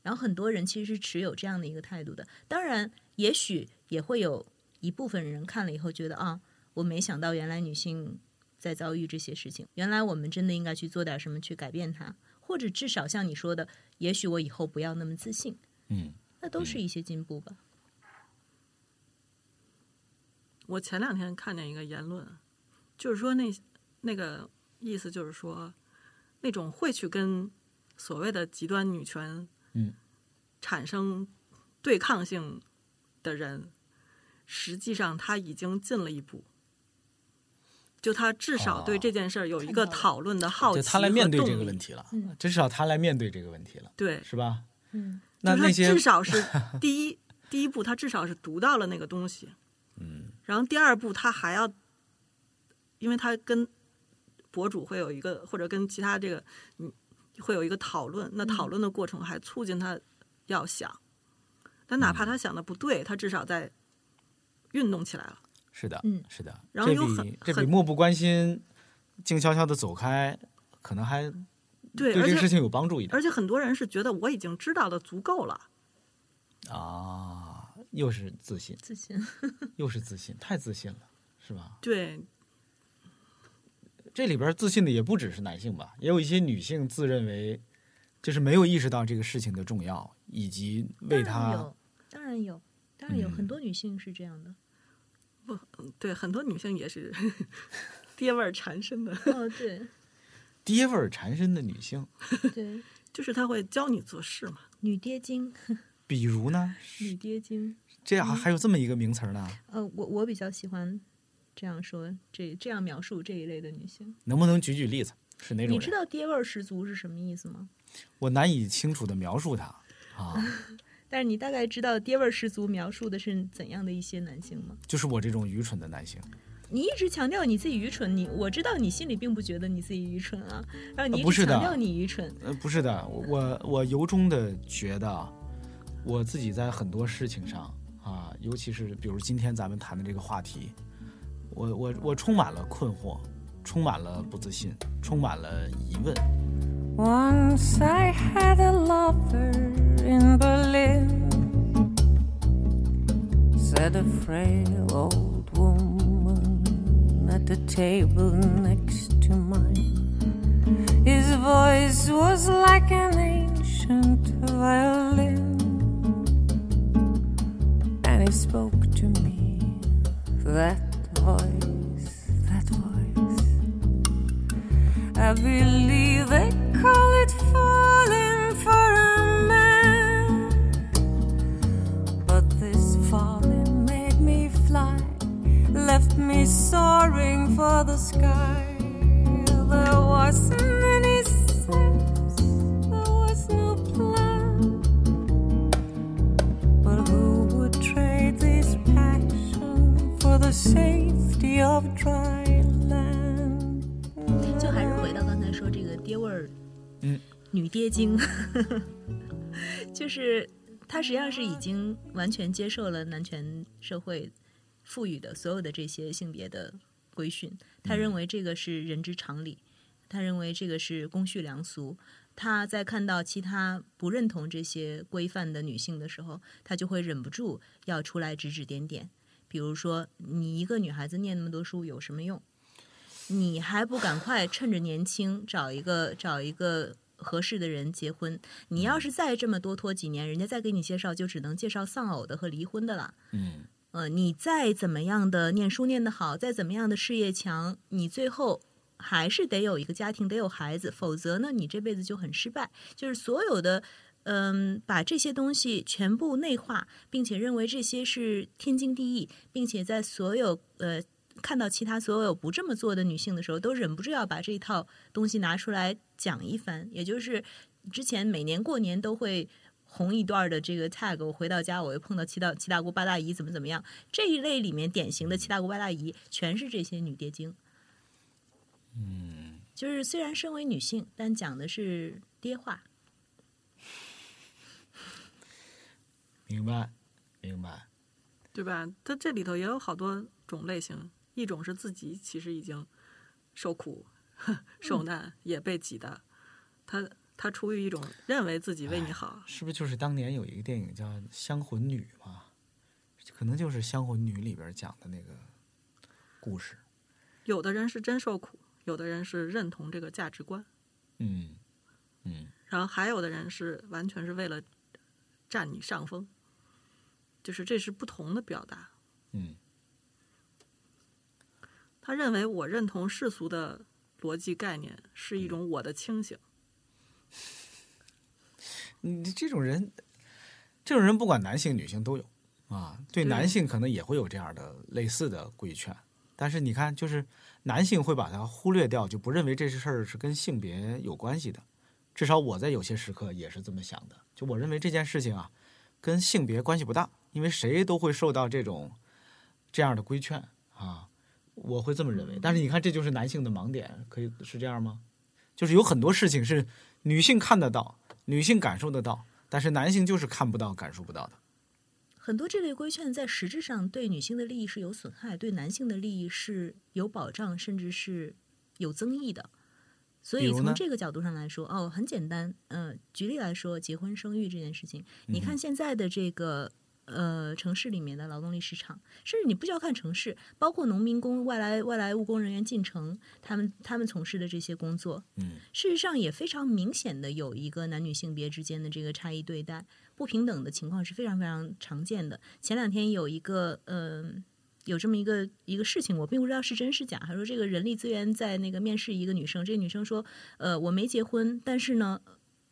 然后很多人其实是持有这样的一个态度的。当然，也许也会有一部分人看了以后觉得啊，我没想到原来女性在遭遇这些事情，原来我们真的应该去做点什么去改变它，或者至少像你说的，也许我以后不要那么自信，嗯，那都是一些进步吧。我前两天看见一个言论，就是说那那个意思就是说，那种会去跟所谓的极端女权，嗯，产生对抗性的人，实际上他已经进了一步，就他至少对这件事儿有一个讨论的好奇就他来面对这个问题了，嗯至少他来面对这个问题了，对，是吧？嗯，那那些至少是 第一第一步，他至少是读到了那个东西，嗯，然后第二步他还要，因为他跟博主会有一个或者跟其他这个嗯会有一个讨论，那讨论的过程还促进他要想，但哪怕他想的不对，他至少在运动起来了。是的，嗯。是的，然后有这比很很这比漠不关心、静悄悄的走开，可能还对，对这个事情有帮助一点。而且很多人是觉得我已经知道的足够了，啊。又是自信，自信。又是自信，太自信了，是吧？对这里边自信的也不只是男性吧，也有一些女性自认为就是没有意识到这个事情的重要，以及为他当然有，当然有，当然有、嗯很多女性是这样的。不对，很多女性也是 爹味儿缠身的，哦，对 爹味儿缠身的女性，对，就是她会教你做事嘛。女爹精，比如呢，女爹精。这样还有这么一个名词儿呢，呃，我我比较喜欢这样说，这这样描述这一类的女性。能不能举举例子？是哪种你知？道爹味儿十足是什么意思吗？我难以清楚的描述它啊，但是你大概知道爹味儿十足描述的是怎样的一些男性吗？就是我这种愚蠢的男性。你一直强调你自己愚蠢，你我知道你心里并不觉得你自己愚蠢啊，然后你一直强调你愚蠢，呃，不是的，我我由衷的觉得，我自己在很多事情上啊，尤其是比如今天咱们谈的这个话题，我我我充满了困惑，充满了不自信，充满了疑问。Once I had a lover in Berlin, said a frail old woman at the table next to mine. His voice was like an ancient violin, he spoke to me. That voice, that voice. I believe they call it falling for a man. But this falling made me fly, left me soaring for the sky. There wasn't safety of dry land? 就还是回到刚才说这个爹味儿，嗯，女爹精，就是他实际上是已经完全接受了男权社会赋予的所有的这些性别的规训，他认为这个是人之常理，他认为这个是公序良俗。他在看到其他不认同这些规范的女性的时候，他就会忍不住要出来指指点点。比如说，你一个女孩子念那么多书有什么用？你还不赶快趁着年轻找一个找一个合适的人结婚？你要是再这么多拖几年，人家再给你介绍，就只能介绍丧偶的和离婚的了。嗯呃，你再怎么样的念书念得好，再怎么样的事业强，你最后还是得有一个家庭，得有孩子，否则呢，你这辈子就很失败。就是所有的，嗯，把这些东西全部内化，并且认为这些是天经地义，并且在所有呃看到其他所有不这么做的女性的时候，都忍不住要把这一套东西拿出来讲一番。也就是之前每年过年都会。红一段的这个 tag，我回到家我又碰到七大七大姑八大姨怎么怎么样，这一类里面典型的七大姑八大姨全是这些女爹精。嗯，就是虽然身为女性，但讲的是爹话。明白，明白。对吧？它这里头也有好多种类型，一种是自己其实已经受苦、受难，也被挤的，他他出于一种认为自己为你好，是不是就是当年有一个电影叫《香魂女》嘛？可能就是《香魂女》里边讲的那个故事。有的人是真受苦，有的人是认同这个价值观，嗯嗯然后还有的人是完全是为了占你上风，就是这是不同的表达。嗯他认为我认同世俗的逻辑概念是一种我的清醒，你这种人，这种人不管男性女性都有啊。对对男性可能也会有这样的类似的规劝，但是你看，就是男性会把它忽略掉，就不认为这事儿是跟性别有关系的。至少我在有些时刻也是这么想的，就我认为这件事情啊，跟性别关系不大，因为谁都会受到这种这样的规劝啊，我会这么认为。但是你看，这就是男性的盲点，可以是这样吗？就是有很多事情是女性看得到，女性感受得到，但是男性就是看不到、感受不到的。很多这类规劝在实质上对女性的利益是有损害，对男性的利益是有保障，甚至是有增益的。所以从这个角度上来说，哦，很简单，呃，举例来说，结婚生育这件事情，你看现在的这个呃城市里面的劳动力市场，甚至你不需要看城市，包括农民工、外来外来务工人员进城，他们他们从事的这些工作，嗯事实上也非常明显的有一个男女性别之间的这个差异对待、不平等的情况是非常非常常见的。前两天有一个呃。有这么一个一个事情，我并不知道是真是假。他说这个人力资源在那个面试一个女生，这个女生说，呃，我没结婚，但是呢，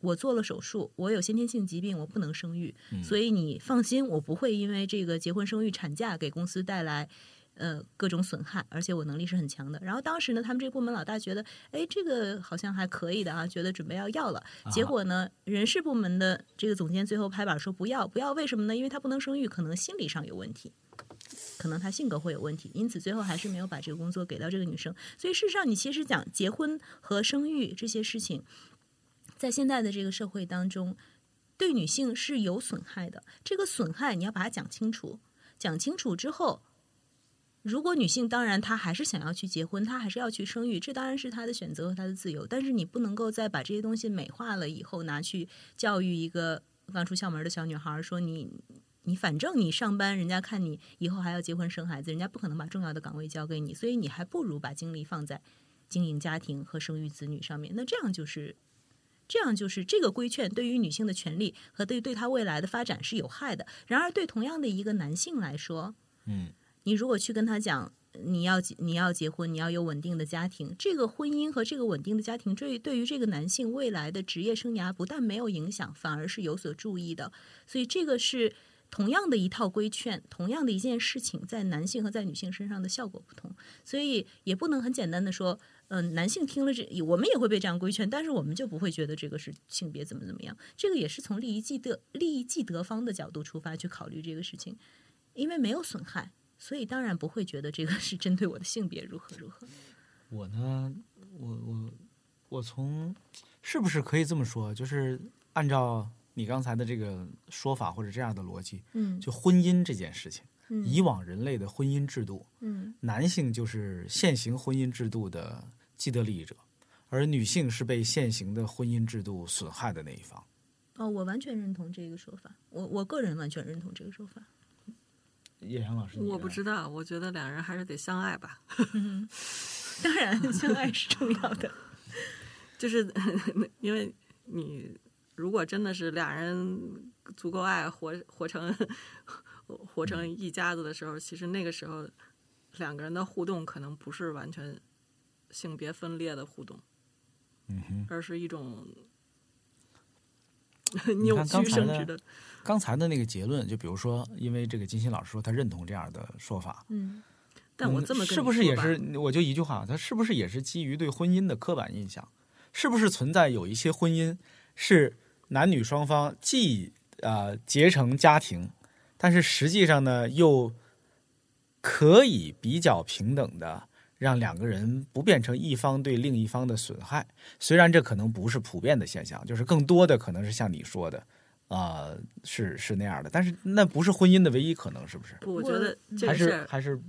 我做了手术，我有先天性疾病，我不能生育，所以你放心，我不会因为这个结婚生育产假给公司带来呃各种损害，而且我能力是很强的。然后当时呢，他们这个部门老大觉得，哎，这个好像还可以的啊，觉得准备要要了。结果呢，人事部门的这个总监最后拍板说不要，不要，为什么呢？因为他不能生育，可能心理上有问题。可能他性格会有问题，因此最后还是没有把这个工作给到这个女生。所以事实上，你其实讲结婚和生育这些事情，在现在的这个社会当中，对女性是有损害的。这个损害你要把它讲清楚，讲清楚之后，如果女性当然她还是想要去结婚，她还是要去生育，这当然是她的选择和她的自由。但是你不能够再把这些东西美化了以后拿去教育一个刚出校门的小女孩，说你你反正你上班，人家看你以后还要结婚生孩子，人家不可能把重要的岗位交给你，所以你还不如把精力放在经营家庭和生育子女上面。那这样就是。这样就是这个规劝对于女性的权利和对对她未来的发展是有害的。然而，对同样的一个男性来说，嗯，你如果去跟他讲，你要结你要结婚，你要有稳定的家庭，这个婚姻和这个稳定的家庭，对对于这个男性未来的职业生涯不但没有影响，反而是有所注意的。所以，这个是同样的一套规劝，同样的一件事情，在男性和在女性身上的效果不同。所以，也不能很简单的说，嗯、男性听了这，我们也会被这样规劝，但是我们就不会觉得这个是性别怎么怎么样。这个也是从利益既得利益既得方的角度出发去考虑这个事情，因为没有损害。所以当然不会觉得这个是针对我的性别如何如何。我呢，我我我从是不是可以这么说？就是按照你刚才的这个说法或者这样的逻辑，嗯就婚姻这件事情，嗯以往人类的婚姻制度，嗯男性就是现行婚姻制度的既得利益者，而女性是被现行的婚姻制度损害的那一方。哦，我完全认同这个说法，我我个人完全认同这个说法。叶阳老师，我不知道，我觉得两人还是得相爱吧。当然，相爱是重要的。就是 因为你如果真的是俩人足够爱，活活成活成一家子的时候，其实那个时候两个人的互动可能不是完全性别分裂的互动，嗯哼，而是一种你扭看刚才的曲生殖的。刚才的那个结论，就比如说，因为这个金星老师说他认同这样的说法，嗯嗯但我这么跟是不是也是？我就一句话，他是不是也是基于对婚姻的刻板印象？是不是存在有一些婚姻是男女双方既呃结成家庭，但是实际上呢又可以比较平等的让两个人不变成一方对另一方的损害？虽然这可能不是普遍的现象，就是更多的可能是像你说的。啊、是是那样的，但是那不是婚姻的唯一可能，是不是？我觉得这还是个事儿，还是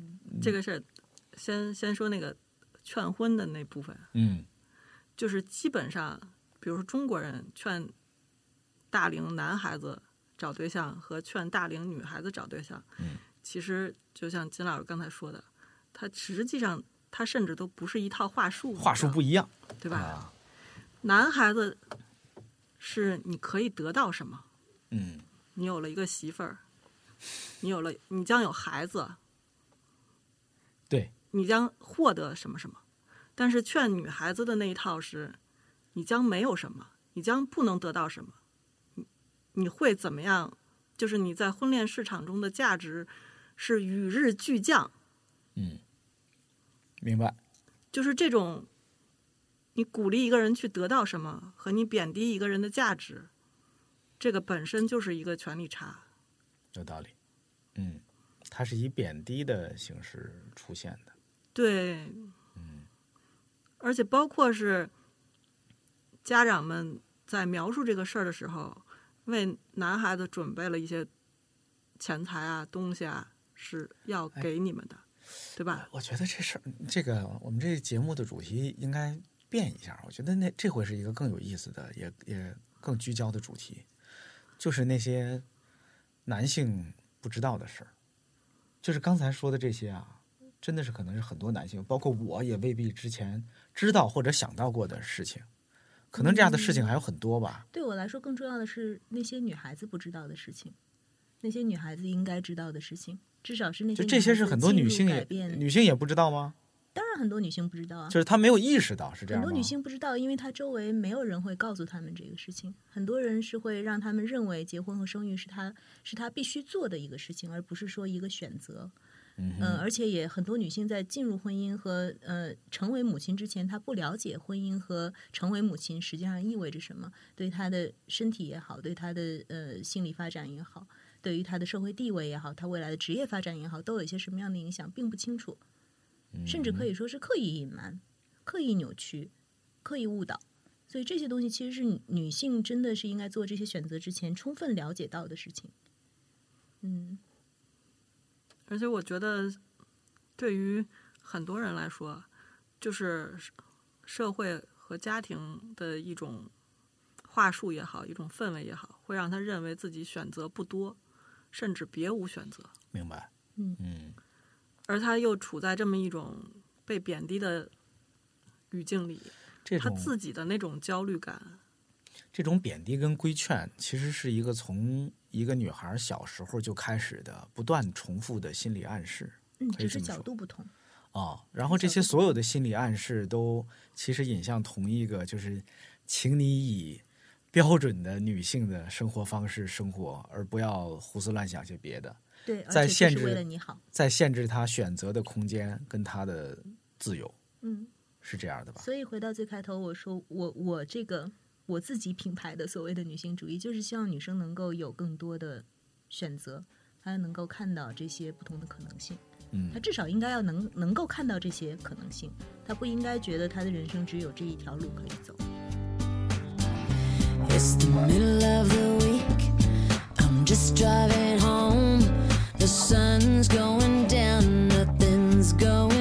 这个事儿，先先说那个劝婚的那部分，嗯就是基本上，比如说中国人劝大龄男孩子找对象和劝大龄女孩子找对象，嗯其实就像金老师刚才说的，他实际上他甚至都不是一套话术，话术不一样对吧？啊，男孩子是你可以得到什么？嗯你有了一个媳妇儿，你有了，你将有孩子，对，你将获得什么什么。但是劝女孩子的那一套是，你将没有什么，你将不能得到什么，你你会怎么样？就是你在婚恋市场中的价值是与日俱降，嗯，明白，就是这种，你鼓励一个人去得到什么，和你贬低一个人的价值，这个本身就是一个权力差。有道理，嗯，它是以贬低的形式出现的，对，嗯。而且包括是家长们在描述这个事儿的时候，为男孩子准备了一些钱财啊、东西啊，是要给你们的，对吧？我觉得这事儿，这个我们这节目的主题应该变一下。我觉得那这回是一个更有意思的，也也更聚焦的主题，就是那些男性不知道的事儿。就是刚才说的这些啊，真的是可能是很多男性，包括我也未必之前知道或者想到过的事情。可能这样的事情还有很多吧。对我来说，更重要的是那些女孩子不知道的事情，那些女孩子应该知道的事情，至少是那些就这些是很多女性也改变。女性也不知道吗？当然，很多女性不知道啊。就是她没有意识到是这样？很多女性不知道，因为她周围没有人会告诉她们这个事情。很多人是会让他们认为结婚和生育是她是她必须做的一个事情，而不是说一个选择。嗯，而且也很多女性在进入婚姻和呃成为母亲之前，她不了解婚姻和成为母亲实际上意味着什么，对她的身体也好，对她的呃心理发展也好，对于他的社会地位也好，他未来的职业发展也好，都有一些什么样的影响，并不清楚，甚至可以说是刻意隐瞒、刻意扭曲、刻意误导。所以这些东西其实是女女性真的是应该做这些选择之前充分了解到的事情。嗯而且我觉得，对于很多人来说，就是社社会和家庭的一种话术也好，一种氛围也好，会让他认为自己选择不多，甚至别无选择。明白？嗯嗯而他又处在这么一种被贬低的语境里，他这种自己的那种焦虑感，这种贬低跟规劝，其实是一个从一个女孩小时候就开始的不断重复的心理暗示嗯，只是角度不同。啊、然后这些所有的心理暗示都其实引向同一个，就是请你以标准的女性的生活方式生活，而不要胡思乱想些别的，对，在限制为了你好。在限制她选择的空间跟她的自由，嗯，是这样的吧？所以回到最开头，我说我我这个我自己品牌的所谓的女性主义，就是希望女生能够有更多的选择，她能够看到这些不同的可能性。嗯她至少应该要能能够看到这些可能性，她不应该觉得她的人生只有这一条路可以走。It's the middle of the week. I'm just driving home. The sun's going down, nothing's going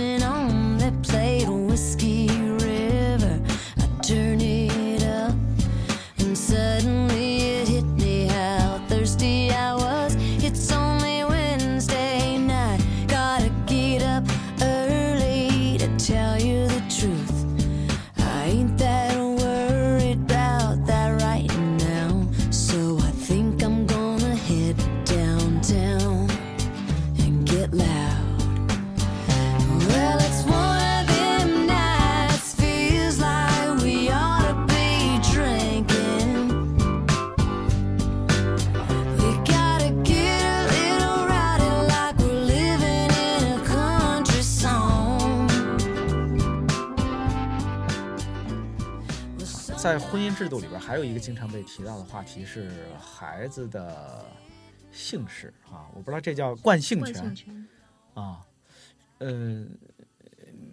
在婚姻制度里边，还有一个经常被提到的话题是孩子的姓氏啊，我不知道这叫惯性权，啊，呃，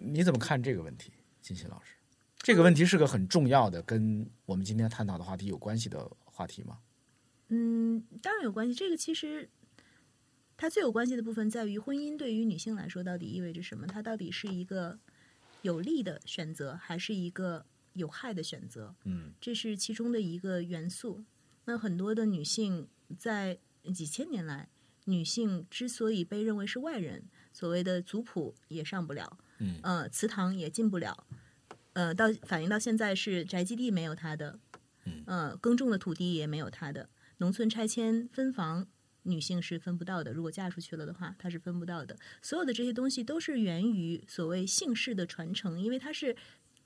你怎么看这个问题，金鑫老师？这个问题是个很重要的，跟我们今天探讨的话题有关系的话题吗？嗯，当然有关系。这个其实它最有关系的部分在于婚姻对于女性来说到底意味着什么？它到底是一个有利的选择，还是一个有害的选择？嗯这是其中的一个元素。那很多的女性在几千年来，女性之所以被认为是外人，所谓的族谱也上不了，嗯呃，祠堂也进不了，呃，到反映到现在是宅基地没有她的，嗯呃，耕种的土地也没有她的，农村拆迁分房。女性是分不到的，如果嫁出去了的话，她是分不到的。所有的这些东西都是源于所谓姓氏的传承，因为它是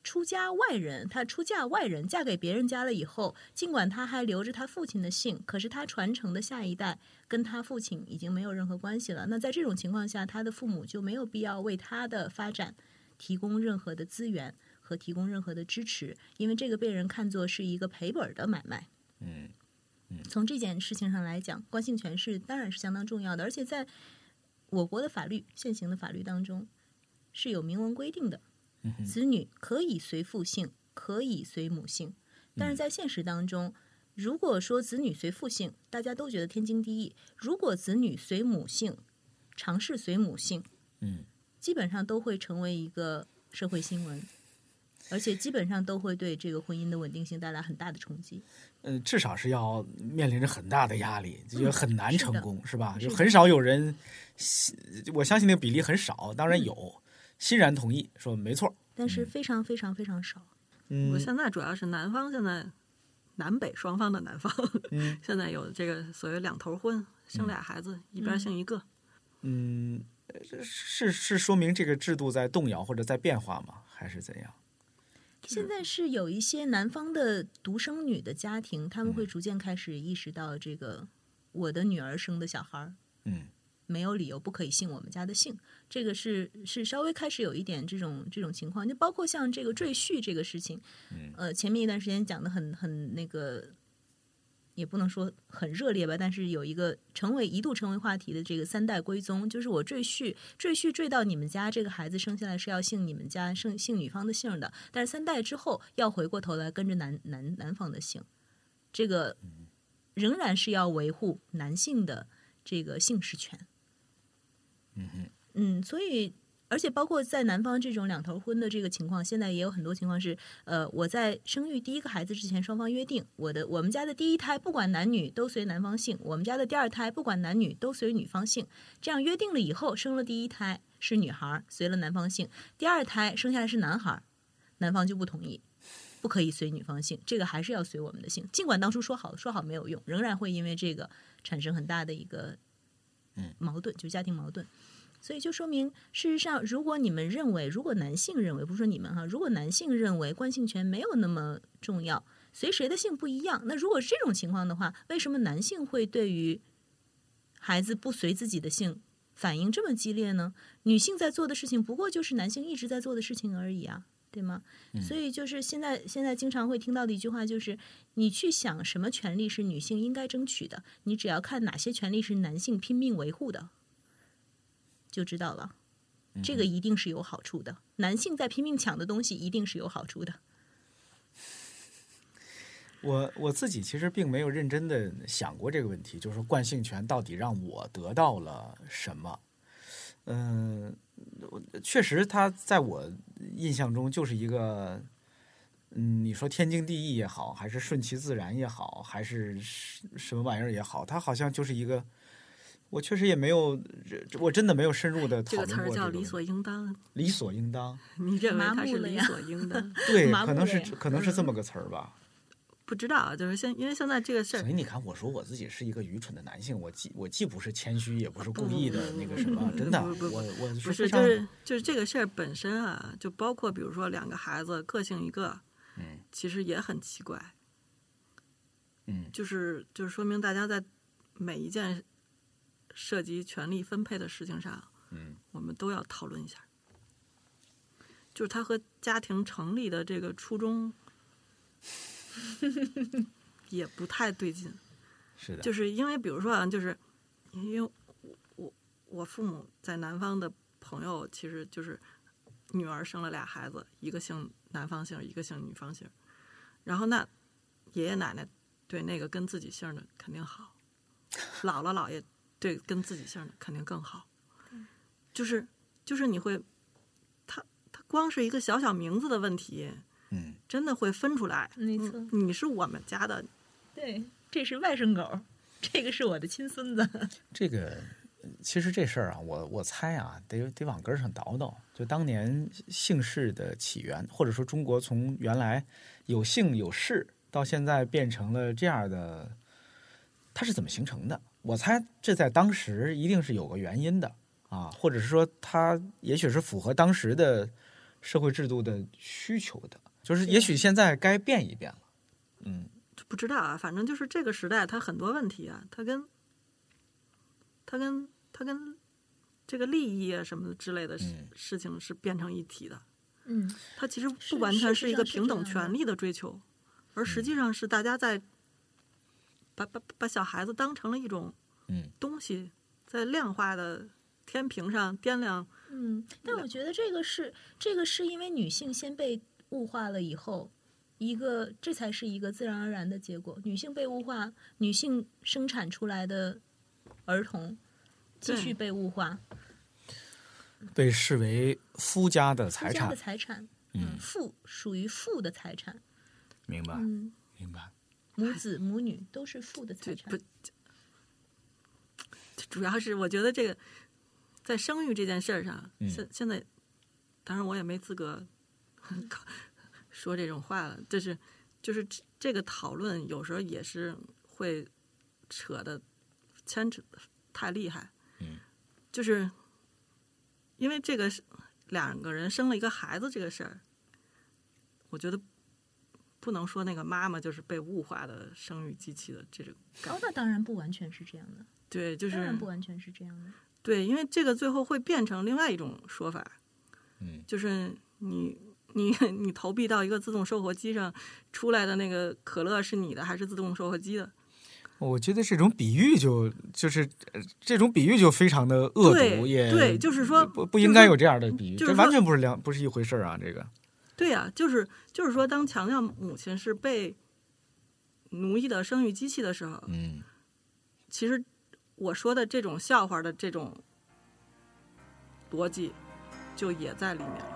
出家外人，她出嫁外人，嫁给别人家了以后，尽管她还留着她父亲的姓，可是她传承的下一代跟她父亲已经没有任何关系了。那在这种情况下，她的父母就没有必要为她的发展提供任何的资源和提供任何的支持，因为这个被人看作是一个赔本儿的买卖。嗯从这件事情上来讲，关姓权是当然是相当重要的，而且在我国的法律现行的法律当中是有明文规定的，子女可以随父姓，可以随母姓，但是在现实当中。如果说子女随父姓，大家都觉得天经地义；如果子女随母姓，尝试随母姓，嗯，基本上都会成为一个社会新闻，而且基本上都会对这个婚姻的稳定性带来很大的冲击。嗯，至少是要面临着很大的压力，就很难成功，是吧？就很少有人，我相信那个比例很少，当然有，欣然同意说没错。但是非常非常非常少。嗯我现在主要是南方，现在南北双方的南方，嗯 现在有这个所谓两头婚，生俩孩子，一边姓一个。嗯，呃是是说明这个制度在动摇或者在变化吗？还是怎样？现在是有一些南方的独生女的家庭，他们嗯会逐渐开始意识到，这个我的女儿生的小孩儿嗯没有理由不可以姓我们家的姓，这个是是稍微开始有一点这种这种情况，就包括像这个赘婿这个事情，嗯呃，前面一段时间讲的很很那个，也不能说很热烈吧，但是有一个成为一度成为话题的这个三代归宗，就是我赘婿赘婿赘到你们家，这个孩子生下来是要姓你们家姓姓女方的姓的，但是三代之后要回过头来跟着男男男方的姓，这个仍然是要维护男性的这个姓氏权。嗯，所以而且包括在南方这种两头婚的这个情况，现在也有很多情况是，呃，我在生育第一个孩子之前，双方约定，我的我们家的第一胎不管男女都随男方姓，我们家的第二胎不管男女都随女方姓。这样约定了以后，生了第一胎是女孩，随了男方姓；第二胎生下来是男孩，男方就不同意，不可以随女方姓，这个还是要随我们的姓。尽管当初说好，说好没有用，仍然会因为这个产生很大的一个矛盾，就家庭矛盾。所以就说明，事实上，如果你们认为，如果男性认为，不是说你们哈，如果男性认为惯性权没有那么重要，随谁的性不一样，那如果是这种情况的话，为什么男性会对于孩子不随自己的性反应这么激烈呢？女性在做的事情，不过就是男性一直在做的事情而已啊，对吗？所以就是现在现在经常会听到的一句话就是，你去想什么权利是女性应该争取的，你只要看哪些权利是男性拼命维护的，就知道了。这个一定是有好处的，男性在拼命抢的东西一定是有好处的。我我自己其实并没有认真的想过这个问题，就是说惯性权到底让我得到了什么？嗯、我确实，他在我印象中就是一个，嗯，你说天经地义也好，还是顺其自然也好，还是什什么玩意儿也好，他好像就是一个，我确实也没有，我真的没有深入的讨论过这个词儿叫理所应当，理所应当，你认为麻它是理所应当？对，可能是可能是这么个词儿吧。不知道，就是现因为现在这个事儿所以你看，我说我自己是一个愚蠢的男性，我既我既不是谦虚，也不是故意的那个什么，真的，我我不是，就是就是这个事儿本身啊，就包括比如说两个孩子个性一个，嗯，其实也很奇怪，嗯。就是就是说明大家在每一件涉及权力分配的事情上，嗯，我们都要讨论一下，就是他和家庭成立的这个初衷 也不太对劲。是的，就是因为比如说啊，就是因为我我我父母在南方的朋友，其实就是女儿生了俩孩子，一个姓男方姓，一个姓女方姓。然后那爷爷奶奶对那个跟自己姓的肯定好，姥姥姥爷对跟自己姓的肯定更好。就是就是你会，他他光是一个小小名字的问题，嗯，真的会分出来。没错嗯你是我们家的，对，这是外甥狗，这个是我的亲孙子。这个其实这事儿啊，我我猜啊，得得往根儿上倒倒。就当年姓氏的起源，或者说中国从原来有姓有氏，到现在变成了这样的，它是怎么形成的？我猜这在当时一定是有个原因的啊，或者是说它也许是符合当时的社会制度的需求的，就是也许现在该变一变了。嗯不知道啊，反正就是这个时代，它很多问题啊，它跟它跟它跟这个利益啊什么的之类的事嗯事情是变成一体的。嗯，它其实不完全是一个平等权利的追求，而实际上是大家在把把把小孩子当成了一种嗯东西，在量化的天平上掂量。嗯，但我觉得这个是这个是因为女性先被物化了以后，一个这才是一个自然而然的结果。女性被物化，女性生产出来的儿童继续被物化，被视为夫家的财产夫家的。财产，嗯，父属于父的财产，明白，嗯，明白。母子母女都是父的财产不，，主要是我觉得这个在生育这件事儿上，嗯现现在，当然我也没资格 说这种话了，就是就是这这个讨论有时候也是会扯的牵扯的太厉害，嗯，就是因为这个是两个人生了一个孩子这个事儿，我觉得。不能说那个妈妈就是被物化的生育机器的这种感哦，那当然不完全是这样的，对，就是当然不完全是这样的。对，因为这个最后会变成另外一种说法，嗯，就是你你 你投币到一个自动售货机上出来的那个可乐是你的还是自动售货机的？我觉得这种比喻就就是呃这种比喻就非常的恶毒，对也对，就是说不不应该有这样的比喻，就是这完全不是两不是一回事儿啊！这个，对呀、就是就是说，当强调母亲是被奴役的生育机器的时候，嗯其实我说的这种笑话的这种逻辑，就也在里面了。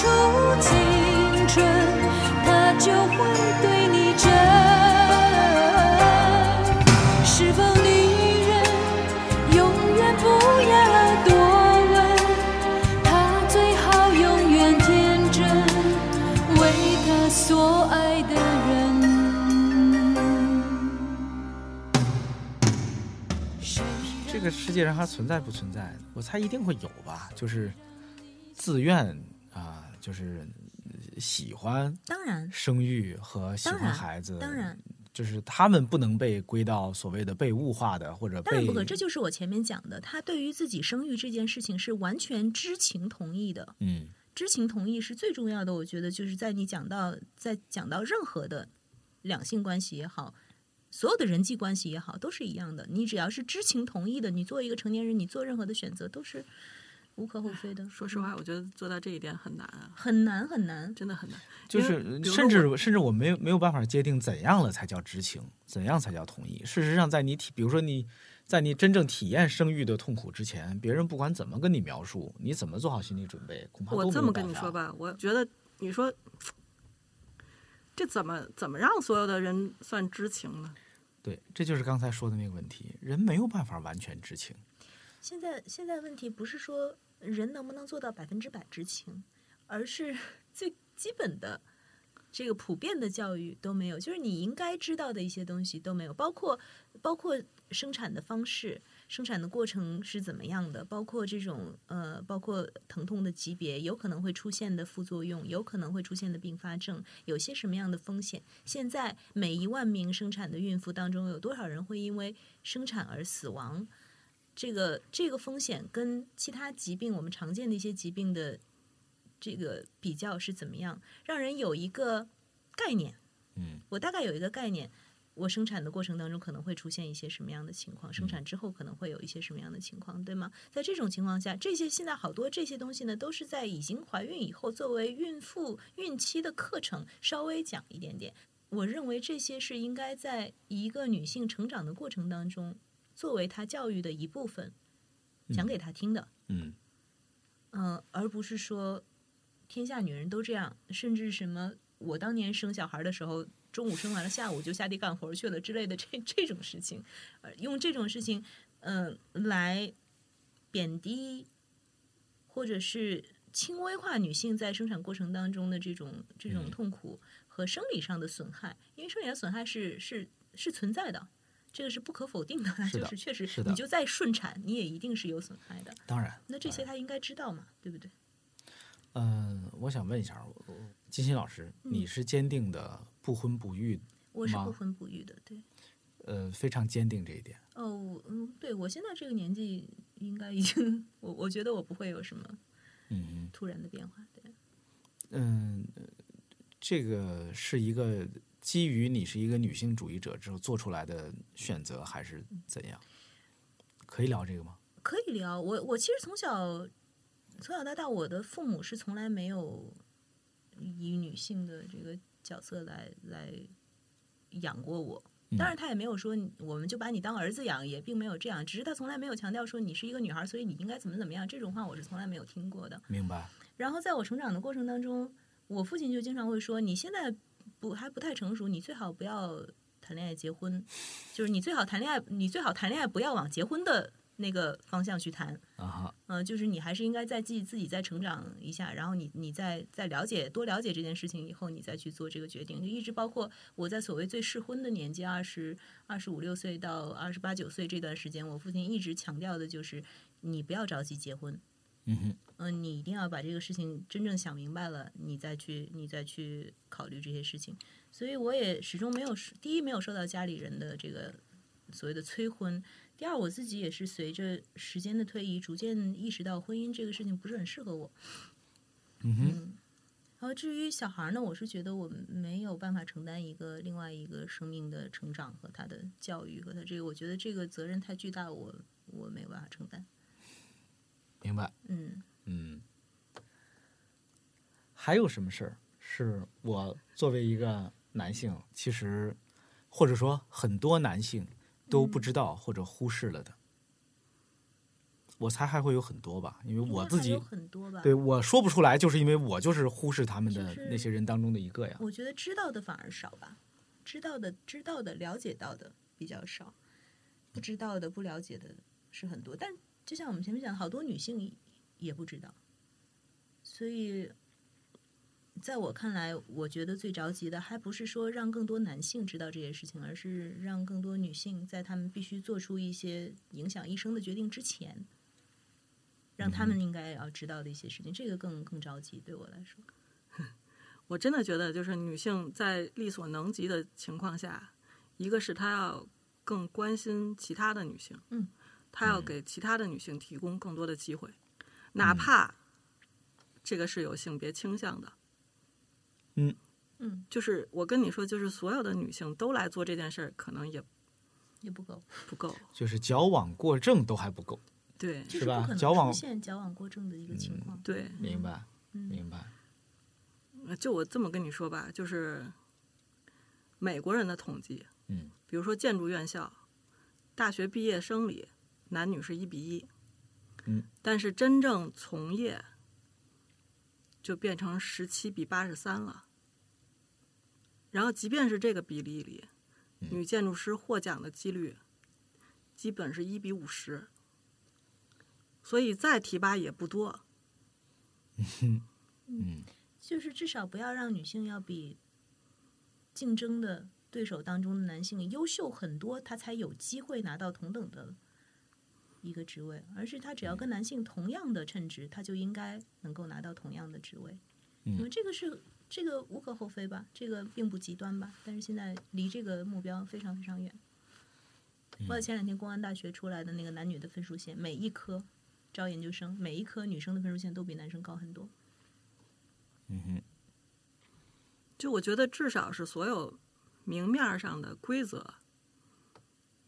出青春，他就会对你真。是否女人永远不要多问？他最好永远天真，为她所爱的人。这个世界上还存在不存在？我猜一定会有吧，就是自愿，就是喜欢当然，生育和喜欢孩子，当然，就是他们不能被归到所谓的被物化的或者被当然不可，这就是我前面讲的，他对于自己生育这件事情是完全知情同意的。嗯知情同意是最重要的，我觉得就是在你讲到在讲到任何的两性关系也好，所有的人际关系也好，都是一样的。你只要是知情同意的，你作为一个成年人，你做任何的选择都是无可厚非的。说实话，我觉得做到这一点很难啊，很难很难。真的很难。就是甚至甚至我没有没有办法界定怎样了才叫知情，怎样才叫同意。事实上，在你体，比如说你在你真正体验生育的痛苦之前，别人不管怎么跟你描述，你怎么做好心理准备，恐怕我这么跟你说吧，我觉得你说这怎么怎么让所有的人算知情呢？对，这就是刚才说的那个问题，人没有办法完全知情。现在现在问题不是说人能不能做到百分之百知情，而是 最基本的这个普遍的教育都没有，就是你应该知道的一些东西都没有，包括包括生产的方式、生产的过程是怎么样的，包括这种呃，包括疼痛的级别，有可能会出现的副作用，有可能会出现的并发症，有些什么样的风险？现在每一万名生产的孕妇当中，有多少人会因为生产而死亡？这个这个风险跟其他疾病我们常见的一些疾病的这个比较是怎么样，让人有一个概念。嗯，我大概有一个概念，我生产的过程当中可能会出现一些什么样的情况，生产之后可能会有一些什么样的情况，对吗？在这种情况下，这些现在好多这些东西呢，都是在已经怀孕以后作为孕妇孕期的课程稍微讲一点点。我认为这些是应该在一个女性成长的过程当中，作为他教育的一部分，讲给他听的。嗯。嗯、而不是说天下女人都这样，甚至什么我当年生小孩的时候，中午生完了，下午就下地干活去了之类的这这种事情，呃，用这种事情，嗯、来贬低或者是轻微化女性在生产过程当中的这种这种痛苦和生理上的损害，因为生理上的损害是是是存在的。这个是不可否定的，是的就是确实，是的你就再顺产，你也一定是有损害的。当然，那这些他应该知道嘛，对不对？嗯、我想问一下，我金鑫老师，你是坚定的不婚不育，吗我是不婚不育的，对。呃，非常坚定这一点。哦，嗯，对我现在这个年纪，应该已经，我我觉得我不会有什么嗯突然的变化，对。嗯，这个是一个基于你是一个女性主义者之后做出来的选择，还是怎样？可以聊这个吗？可以聊。我我其实从小从小到大，我的父母是从来没有以女性的这个角色来来养过我。当然，他也没有说我们就把你当儿子养，也并没有这样。只是他从来没有强调说你是一个女孩，所以你应该怎么怎么样。这种话我是从来没有听过的。明白。然后在我成长的过程当中，我父亲就经常会说：“你现在不还不太成熟，你最好不要谈恋爱结婚，就是你最好谈恋爱，你最好谈恋爱不要往结婚的那个方向去谈。啊哈，嗯、就是你还是应该再自己自己再成长一下，然后你你再再了解多了解这件事情以后，你再去做这个决定。就一直包括我在所谓最适婚的年纪，二十二十五六岁到二十八九岁这段时间，我父亲一直强调的就是你不要着急结婚。”嗯哼，嗯，你一定要把这个事情真正想明白了，你再去你再去考虑这些事情。所以我也始终没有第一没有受到家里人的这个所谓的催婚。第二，我自己也是随着时间的推移，逐渐意识到婚姻这个事情不是很适合我。嗯哼，然后至于小孩儿呢，我是觉得我没有办法承担一个另外一个生命的成长和他的教育和他这个，我觉得这个责任太巨大，我我没有办法承担。明白。嗯，嗯，还有什么事儿是我作为一个男性，其实或者说很多男性都不知道或者忽视了的？我猜还会有很多吧，因为我自己很多吧。对我说不出来，就是因为我就是忽视他们的那些人当中的一个呀。我觉得知道的反而少吧，知道的、知道的、了解到的比较少，不知道的、不了解的是很多。但就像我们前面讲，好多女性也不知道，所以在我看来，我觉得最着急的还不是说让更多男性知道这些事情，而是让更多女性在他们必须做出一些影响一生的决定之前，让他们应该要知道的一些事情，这个更更着急。对我来说。我真的觉得，就是女性在力所能及的情况下，一个是她要更关心其他的女性，嗯，她要给其他的女性提供更多的机会，哪怕这个是有性别倾向的，嗯嗯，就是我跟你说，就是所有的女性都来做这件事儿，可能也也不够，不够，就是矫枉过正都还不够，对是是不可能矫枉出现矫枉过正的一个情况。对，明白？嗯明白。呃就我这么跟你说吧，就是美国人的统计，嗯，比如说建筑院校，大学毕业生里男女是一比一，嗯，但是真正从业就变成十七比八十三了。然后，即便是这个比例里，女建筑师获奖的几率基本是一比五十，所以再提拔也不多。嗯就是至少不要让女性要比竞争的对手当中的男性优秀很多，他才有机会拿到同等的一个职位，而是他只要跟男性同样的称职，他就应该能够拿到同样的职位。嗯因为这个是这个无可厚非吧，这个并不极端吧，但是现在离这个目标非常非常远。我前两天公安大学出来的那个男女的分数线，每一科招研究生，每一科女生的分数线都比男生高很多。嗯哼，就我觉得，至少是所有明面上的规则，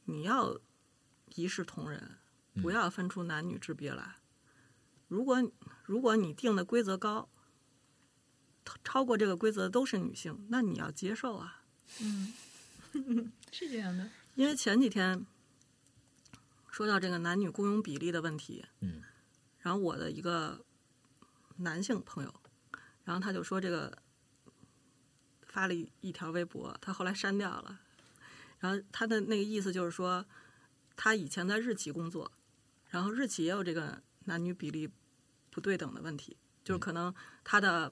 你要一视同仁，不要分出男女之别来。如果如果你定的规则高，超过这个规则都是女性，那你要接受啊。嗯 是这样的，因为前几天说到这个男女雇佣比例的问题，嗯，然后我的一个男性朋友，然后他就说这个发了一一条微博，他后来删掉了，然后他的那个意思就是说，他以前在日企工作，然后日企也有这个男女比例不对等的问题，就是可能他的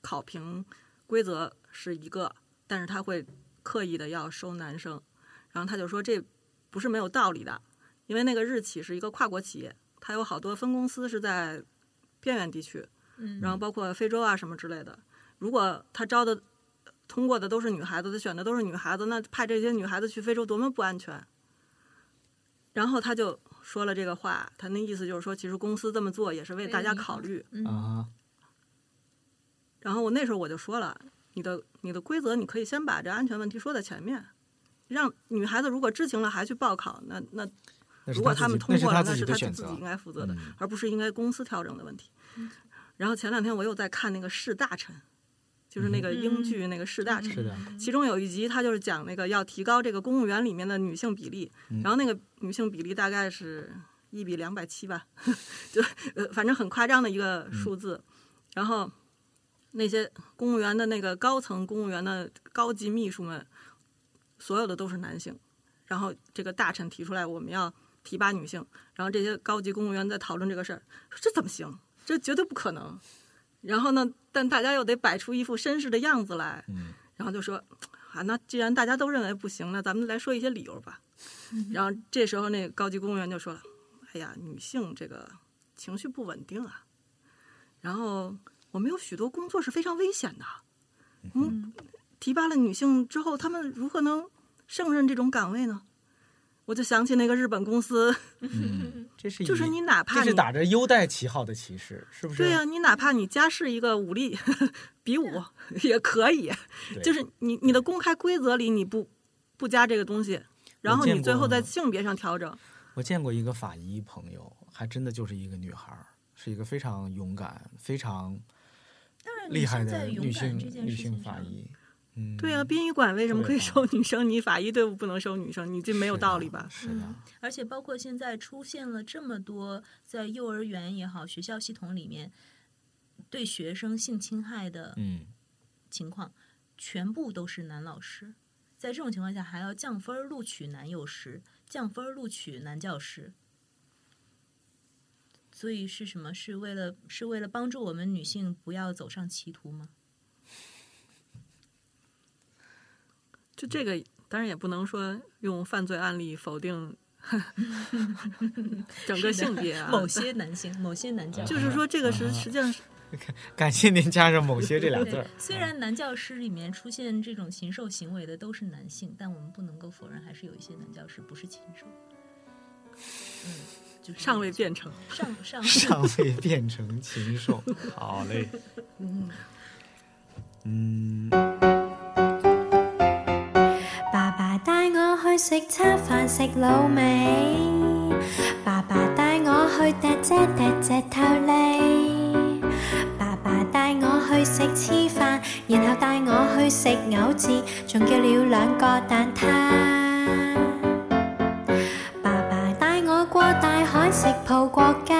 考评规则是一个，但是他会刻意的要收男生，然后他就说这不是没有道理的，因为那个日企是一个跨国企业，它有好多分公司是在边远地区，嗯然后包括非洲啊什么之类的。如果他招的通过的都是女孩子，他选的都是女孩子，那派这些女孩子去非洲多么不安全。然后他就说了这个话，他那意思就是说，其实公司这么做也是为大家考虑。嗯啊，然后我那时候我就说了，你的你的规则，你可以先把这安全问题说在前面，让女孩子如果知情了还去报考，那那如果他们通过了，那是那是他自己应。该负责的，嗯而不是应该公司调整的问题。然后前两天我又在看那个士大臣，就是那个英剧那个士大臣，其中有一集他就是讲那个要提高这个公务员里面的女性比例，然后那个女性比例大概是一比两百七吧，就呃反正很夸张的一个数字。然后那些公务员的那个高层公务员的高级秘书们，所有的都是男性。然后这个大臣提出来我们要提拔女性，然后这些高级公务员在讨论这个事儿，说这怎么行？这绝对不可能。然后呢，但大家又得摆出一副绅士的样子来，嗯然后就说啊，那既然大家都认为不行，那咱们来说一些理由吧。然后这时候那个高级公务员就说了：“哎呀，女性这个情绪不稳定啊，然后我们有许多工作是非常危险的。嗯，提拔了女性之后，她们如何能胜任这种岗位呢？我就想起那个日本公司，这是就是你哪怕这是打着优待旗号的歧视，是不是？对呀、你哪怕你家是一个武力比武也可以，就是你你的公开规则里你不不加这个东西，然后你最后在性别上调整，我见过一个法医朋友，还真的就是一个女孩，是一个非常勇敢、非常，厉害的女性女性法医。嗯，对啊，殡仪馆为什么可以收女生？你法医队伍不能收女生？你这没有道理吧？是的，嗯而且包括现在出现了这么多在幼儿园也好，学校系统里面对学生性侵害的嗯，情况，全部都是男老师。在这种情况下，还要降分录取男幼师，降分录取男教师。所以是什么？是为了是为了帮助我们女性不要走上歧途吗？就这个，当然也不能说用犯罪案例否定 整个性别啊。某些男性，某些男教师，就是说，这个啊是实际上是 感谢您加上“某些”这俩字儿。，虽然男教师里面出现这种禽兽行为的都是男性，但我们不能够否认，还是有一些男教师不是禽兽。嗯，就是尚未变成。上上 尚未变成禽兽。好嘞，嗯，爸食餐饭食老味，爸爸带我去笛姐趯隻頭脷，爸爸带我去食黐饭，然后带我去食藕字，仲叫了两个蛋挞。爸爸带我过大海食葡国家，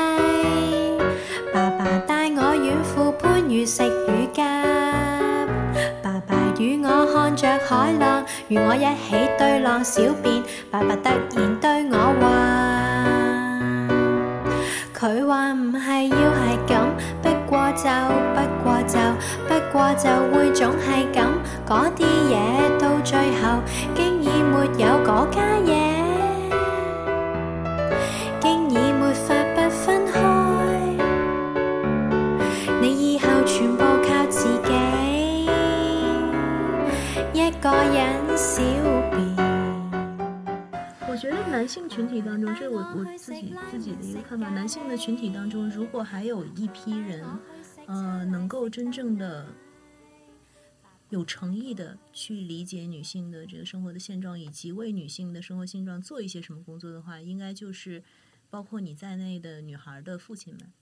与我一起对浪小便。爸爸突然对我话，佢话唔系要系咁，不过就不过就不过就会总系咁。嗰啲嘢到最后，竟已没有嗰家嘢，一個人小便。我觉得男性群体当中，这我我自己自己的一个看法。男性的群体当中，如果还有一批人，呃，能够真正的有诚意的去理解女性的这个生活的现状，以及为女性的生活现状做一些什么工作的话，应该就是包括你在内的女孩的父亲们。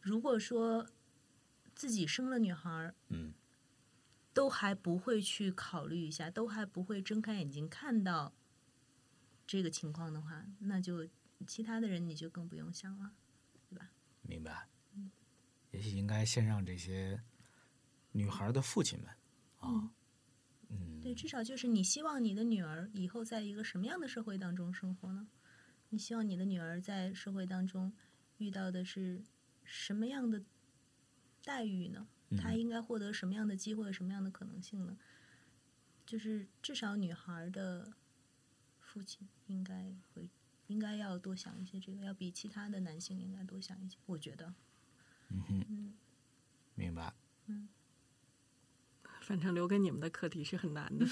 如果说自己生了女孩，嗯，都还不会去考虑一下，都还不会睁开眼睛看到这个情况的话，那就其他的人你就更不用想了。对吧明白。也许应该先让这些女孩的父亲们啊，嗯，对，至少就是你希望你的女儿以后在一个什么样的社会当中生活呢？你希望你的女儿在社会当中遇到的是什么样的待遇呢？她应该获得什么样的机会、什么样的可能性呢？就是至少女孩的父亲应该会应该要多想一些这个，要比其他的男性应该多想一些。我觉得，嗯哼明白。嗯 反正留给你们的课题是很难的。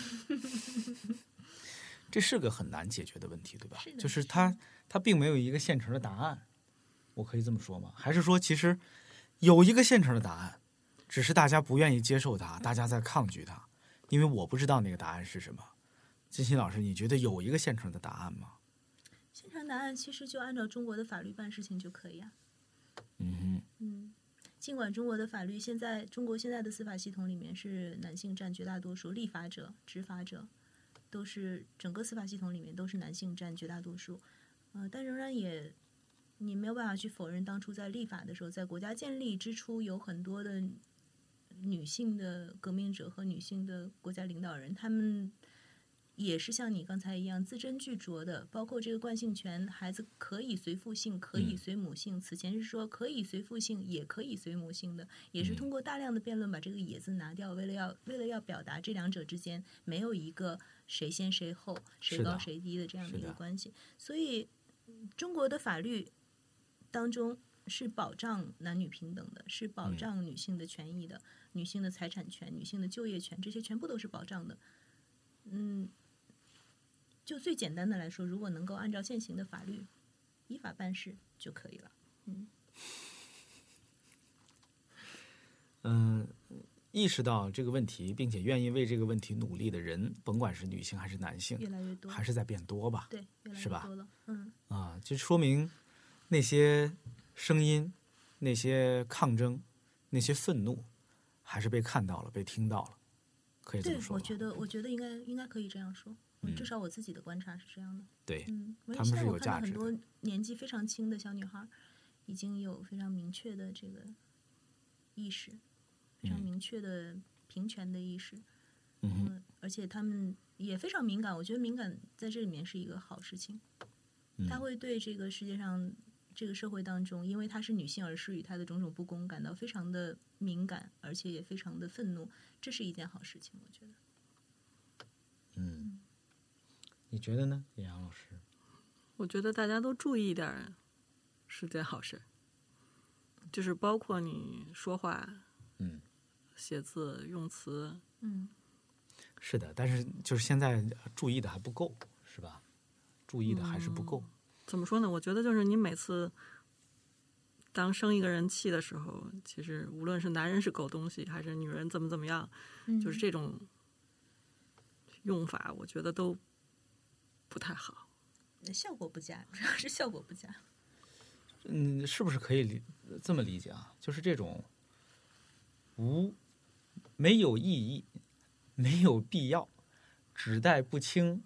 这是个很难解决的问题，对吧是？就是是的它它并没有一个现成的答案，我可以这么说吗？还是说其实有一个现成的答案，只是大家不愿意接受它，大家在抗拒它，因为我不知道那个答案是什么。金鑫老师，你觉得有一个现成的答案吗？现成答案其实就按照中国的法律办事情就可以啊。嗯嗯，尽管中国的法律现在，中国现在的司法系统里面是男性占绝大多数，立法者、执法者都是整个司法系统里面都是男性占绝大多数。呃，但仍然也你没有办法去否认，当初在立法的时候，在国家建立之初，有很多的女性的革命者和女性的国家领导人，他们也是像你刚才一样字斟句酌的，包括这个惯性权，孩子可以随父姓，可以嗯随母姓。此前是说可以随父姓，也可以随母姓的，也是通过大量的辩论把这个“也”字拿掉，为了要为了要表达这两者之间没有一个谁先谁后、谁高谁低的这样的一个关系。所以，嗯中国的法律当中是保障男女平等的，是保嗯障女性的权益的，女性的财产权、女性的就业权，这些全部都是保障的。嗯，就最简单的来说，如果能够按照现行的法律依法办事就可以了。嗯，意识到这个问题，并且愿意为这个问题努力的人，甭管是女性还是男性，越来越多，还是在变多吧？对，越来是吧越多了。嗯，啊，就说明那些声音、那些抗争、那些愤怒，还是被看到了、被听到了，可以这么，说吧。我觉得，我觉得应该应该可以这样说。嗯至少我自己的观察是这样的。对，嗯，因为他们是有现在我看价值的到很多年纪非常轻的小女孩，已经有非常明确的这个意识，非常嗯明确的平权的意识。嗯而且他们也非常敏感，我觉得敏感在这里面是一个好事情。嗯他会对这个世界上、这个社会当中，因为她是女性而施予她的种种不公感到非常的敏感，而且也非常的愤怒，这是一件好事情，我觉得。嗯，你觉得呢，叶阳老师？我觉得大家都注意一点儿是件好事，就是包括你说话、嗯，写字、用词，嗯，是的，但是就是现在注意的还不够，是吧？注意的还是不够。怎么说呢？我觉得就是你每次当生一个人气的时候，其实无论是男人是狗东西，还是女人怎么怎么样，嗯就是这种用法，我觉得都不太好。效果不佳，主要是效果不佳。嗯，是不是可以理这么理解啊？就是这种无没有意义、没有必要、指代不清、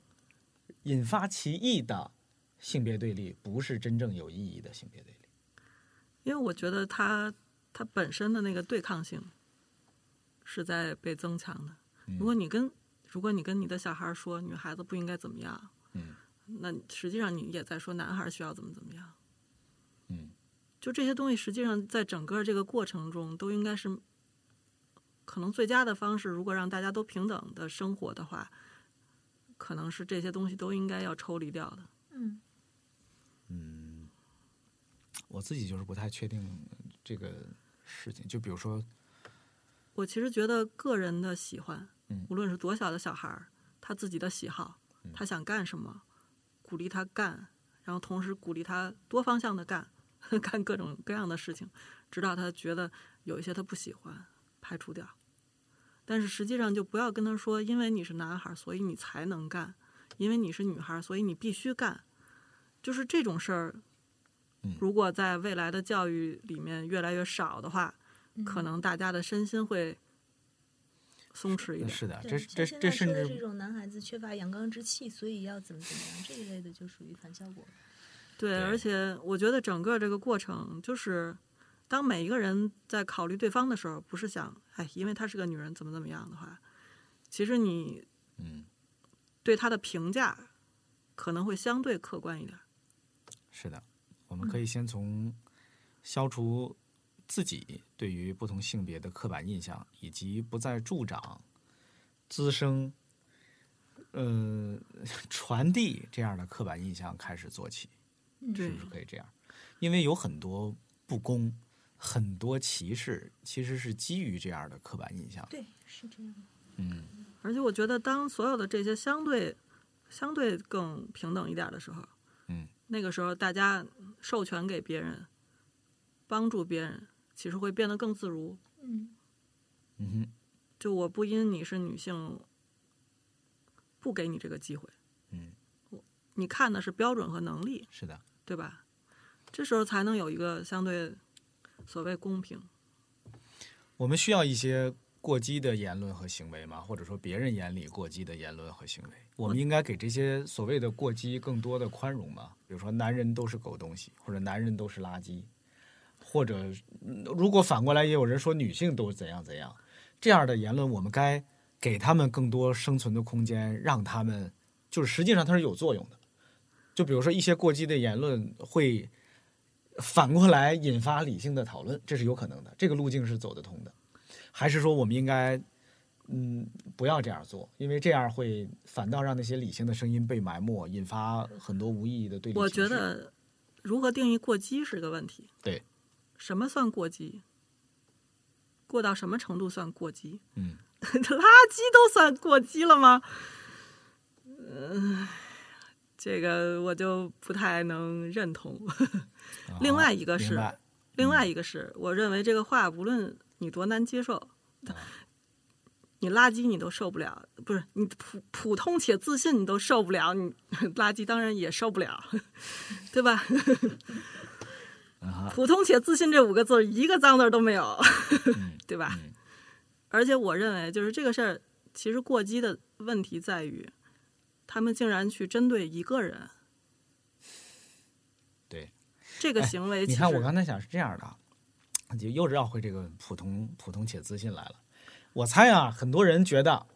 引发歧义的性别对立，不是真正有意义的性别对立。因为我觉得它它本身的那个对抗性是在被增强的。如果你跟如果你跟你的小孩说女孩子不应该怎么样，嗯，那实际上你也在说男孩需要怎么怎么样。嗯，就这些东西，实际上在整个这个过程中都应该是可能最佳的方式。如果让大家都平等的生活的话，可能是这些东西都应该要抽离掉的。嗯，我自己就是不太确定这个事情。就比如说，我其实觉得个人的喜欢，嗯无论是多小的小孩儿，他自己的喜好，他想干什么，鼓励他干，然后同时鼓励他多方向的干，干各种各样的事情，直到他觉得有一些他不喜欢，排除掉。但是实际上就不要跟他说，因为你是男孩儿，所以你才能干；因为你是女孩儿，所以你必须干。就是这种事儿，如果在未来的教育里面越来越少的话，可能大家的身心会松弛一点。是的，对这这像现在这甚至说的这种男孩子缺乏阳刚之气，所以要怎么怎么样这一类的，就属于反效果。对，对而且我觉得整个这个过程，就是当每一个人在考虑对方的时候，不是想哎，因为她是个女人怎么怎么样的话，其实你嗯对她的评价可能会相对客观一点。是的，我们可以先从消除自己对于不同性别的刻板印象，以及不再助长、滋生、呃 传递这样的刻板印象开始做起，是不是可以这样？因为有很多不公、很多歧视，其实是基于这样的刻板印象。对，是这样的。嗯而且我觉得，当所有的这些相对相对更平等一点的时候，嗯，那个时候大家授权给别人，帮助别人，其实会变得更自如。嗯，嗯哼，就我不因你是女性，不给你这个机会。嗯，我你看的是标准和能力，是的，对吧？这时候才能有一个相对所谓公平。我们需要一些过激的言论和行为吗？或者说别人眼里过激的言论和行为，我们应该给这些所谓的过激更多的宽容吗？比如说，男人都是狗东西，或者男人都是垃圾，或者如果反过来也有人说女性都是怎样怎样，这样的言论，我们该给他们更多生存的空间，让他们就是实际上它是有作用的。就比如说一些过激的言论会反过来引发理性的讨论，这是有可能的，这个路径是走得通的。还是说我们应该嗯不要这样做，因为这样会反倒让那些理性的声音被埋没，引发很多无意义的对立我觉得，如何定义过激是个问题。对，什么算过激？过到什么程度算过激？嗯，垃圾都算过激了吗？嗯、这个我就不太能认同。另外一个是，另外一个是，我认为这个话无论你多难接受，你垃圾你都受不了，不是你普普通且自信你都受不了，你 垃圾当然也受不了，对吧？啊普通且自信这五个字一个脏字都没有，嗯对吧？而且我认为，就是这个事儿，其实过激的问题在于，他们竟然去针对一个人，对。这个行为其你，看我刚才想是这样的啊，就又绕回这个普通普通且自信来了。我猜啊，很多人觉得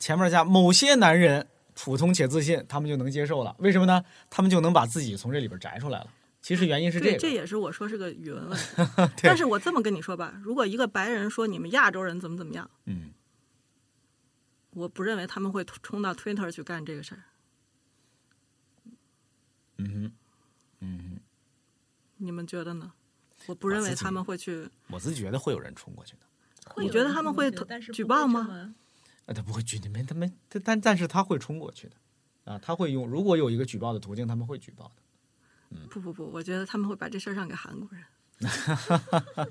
前面加某些男人普通且自信，他们就能接受了。为什么呢？他们就能把自己从这里边摘出来了。其实原因是这对，个，这也是我说是个语文问题。但是我这么跟你说吧，如果一个白人说你们亚洲人怎么怎么样，嗯，我不认为他们会冲到 Twitter 去干这个事儿。嗯哼，嗯哼，你们觉得呢？我不认为他们会去。我自己觉得会有人冲过去的。你觉得他们会举报吗？啊，他不会举，他没，他没，他但但是他会冲过去的，啊，他会用，如果有一个举报的途径，他们会举报的。不不不，我觉得他们会把这事儿让给韩国人。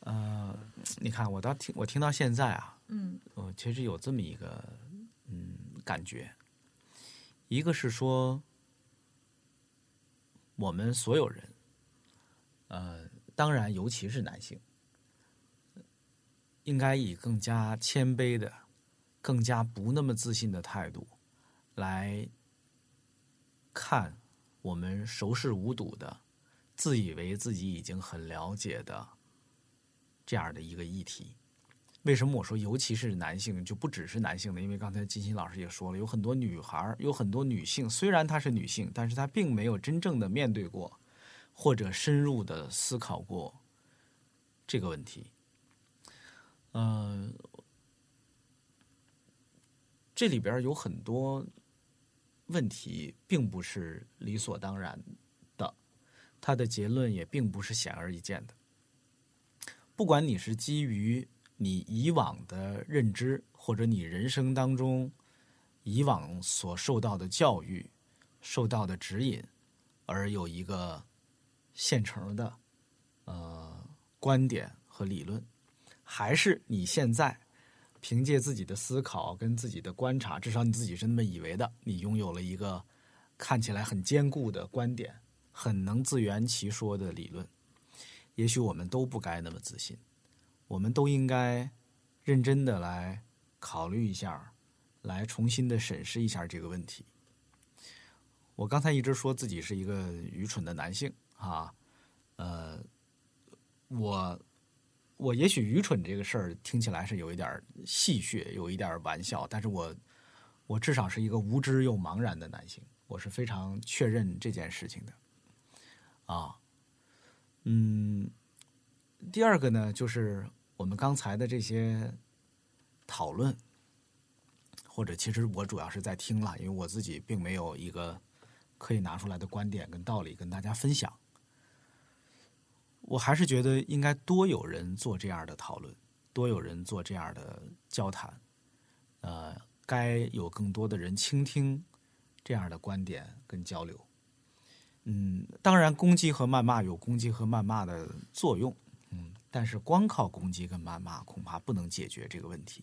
呃，你看，我到听我听到现在啊，嗯，我其实有这么一个嗯感觉，一个是说，我们所有人，呃，当然尤其是男性，应该以更加谦卑的、更加不那么自信的态度来看我们熟视无睹的、自以为自己已经很了解的这样的一个议题。为什么我说尤其是男性，就不只是男性呢？因为刚才金鑫老师也说了，有很多女孩，有很多女性，虽然她是女性，但是她并没有真正的面对过，或者深入的思考过这个问题。嗯、这里边有很多问题，并不是理所当然的，它的结论也并不是显而易见的。不管你是基于你以往的认知，或者你人生当中以往所受到的教育、受到的指引，而有一个现成的呃观点和理论，还是你现在凭借自己的思考跟自己的观察，至少你自己是那么以为的，你拥有了一个看起来很坚固的观点，很能自圆其说的理论。也许我们都不该那么自信，我们都应该认真的来考虑一下，来重新的审视一下这个问题。我刚才一直说自己是一个愚蠢的男性啊，呃，我我也许愚蠢这个事儿听起来是有一点戏谑，有一点玩笑，但是我我至少是一个无知又茫然的男性，我是非常确认这件事情的啊。嗯，第二个呢，就是我们刚才的这些讨论，或者其实我主要是在听了，因为我自己并没有一个可以拿出来的观点跟道理跟大家分享。我还是觉得应该多有人做这样的讨论，多有人做这样的交谈，呃，该有更多的人倾听这样的观点跟交流。嗯，当然，攻击和谩骂有攻击和谩骂的作用，嗯，但是光靠攻击跟谩骂恐怕不能解决这个问题，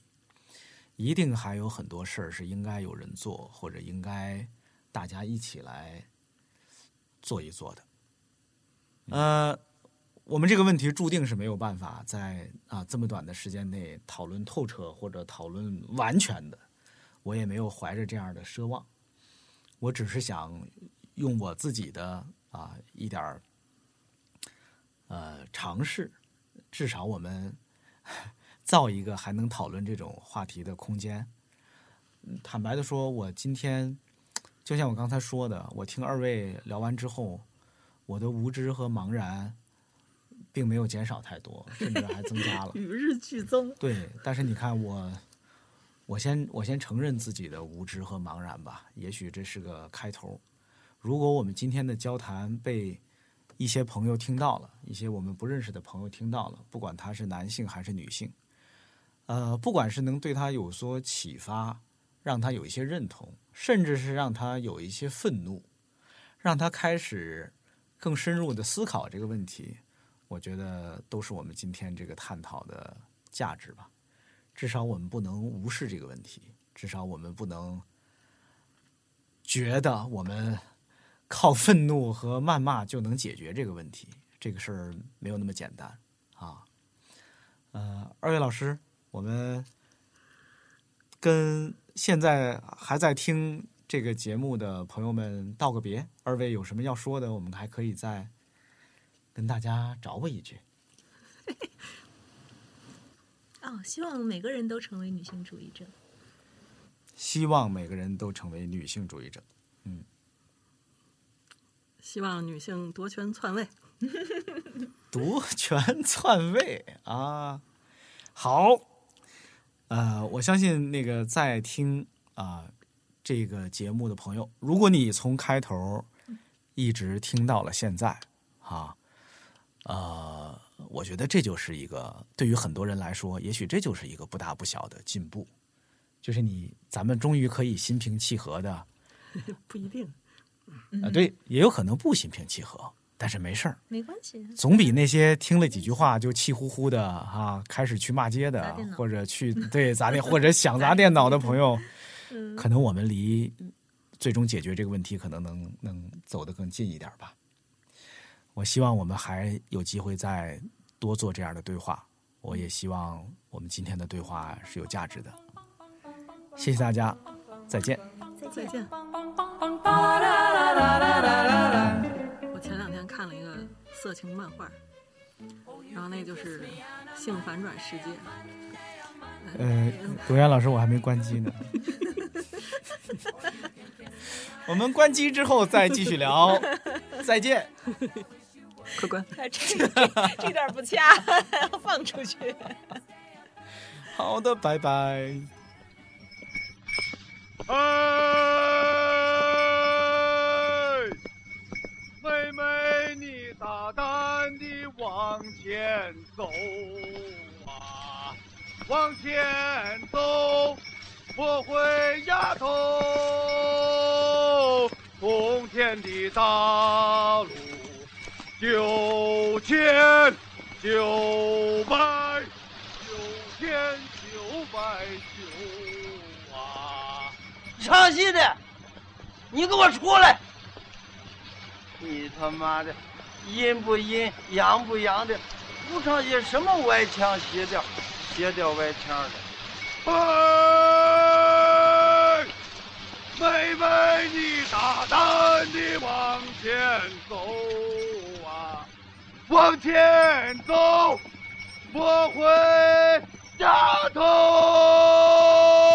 一定还有很多事儿是应该有人做，或者应该大家一起来做一做的。呃，我们这个问题注定是没有办法在啊这么短的时间内讨论透彻或者讨论完全的，我也没有怀着这样的奢望，我只是想。用我自己的啊一点儿呃尝试，至少我们造一个还能讨论这种话题的空间。坦白的说，我今天就像我刚才说的，我听二位聊完之后，我的无知和茫然并没有减少太多，甚至还增加了，与日俱增。对，但是你看我，我先我先承认自己的无知和茫然吧，也许这是个开头。如果我们今天的交谈被一些朋友听到了，一些我们不认识的朋友听到了，不管他是男性还是女性，呃，不管是能对他有所启发，让他有一些认同，甚至是让他有一些愤怒，让他开始更深入的思考这个问题，我觉得都是我们今天这个探讨的价值吧。至少我们不能无视这个问题，至少我们不能觉得我们靠愤怒和谩骂就能解决这个问题。这个事儿没有那么简单啊。呃，二位老师，我们跟现在还在听这个节目的朋友们道个别。二位有什么要说的，我们还可以再跟大家找我一句。哦，希望每个人都成为女性主义者。希望每个人都成为女性主义者。嗯希望女性夺权篡位。夺权篡位啊！好，呃，我相信那个在听啊、这个节目的朋友，如果你从开头一直听到了现在啊，呃，我觉得这就是一个对于很多人来说，也许这就是一个不大不小的进步，就是你咱们终于可以心平气和的 不一定，啊，对，也有可能不心平气和，但是没事儿，没关系，总比那些听了几句话就气呼呼的啊，开始去骂街的或者去 对砸电或者想砸电脑的朋友，嗯可能我们离最终解决这个问题，可能能能走得更近一点吧。我希望我们还有机会再多做这样的对话。我也希望我们今天的对话是有价值的。谢谢大家，再见。再见。我前两天看了一个色情漫画，然后那就是性反转世界。呃，董源老师，我还没关机呢。我们关机之后再继续聊，再见。客官，这这段不掐，要放出去。好的，拜拜。哎，妹妹，你大胆地往前走啊，往前走，不会丫头，冬天的大路，九千九百九千九百九啊！唱戏的，你给我出来！你他妈的，阴不阴，阳不阳的，不唱戏什么歪腔斜调，斜调歪腔的。哎，妹妹，你大胆地往前走啊，往前走，莫回头。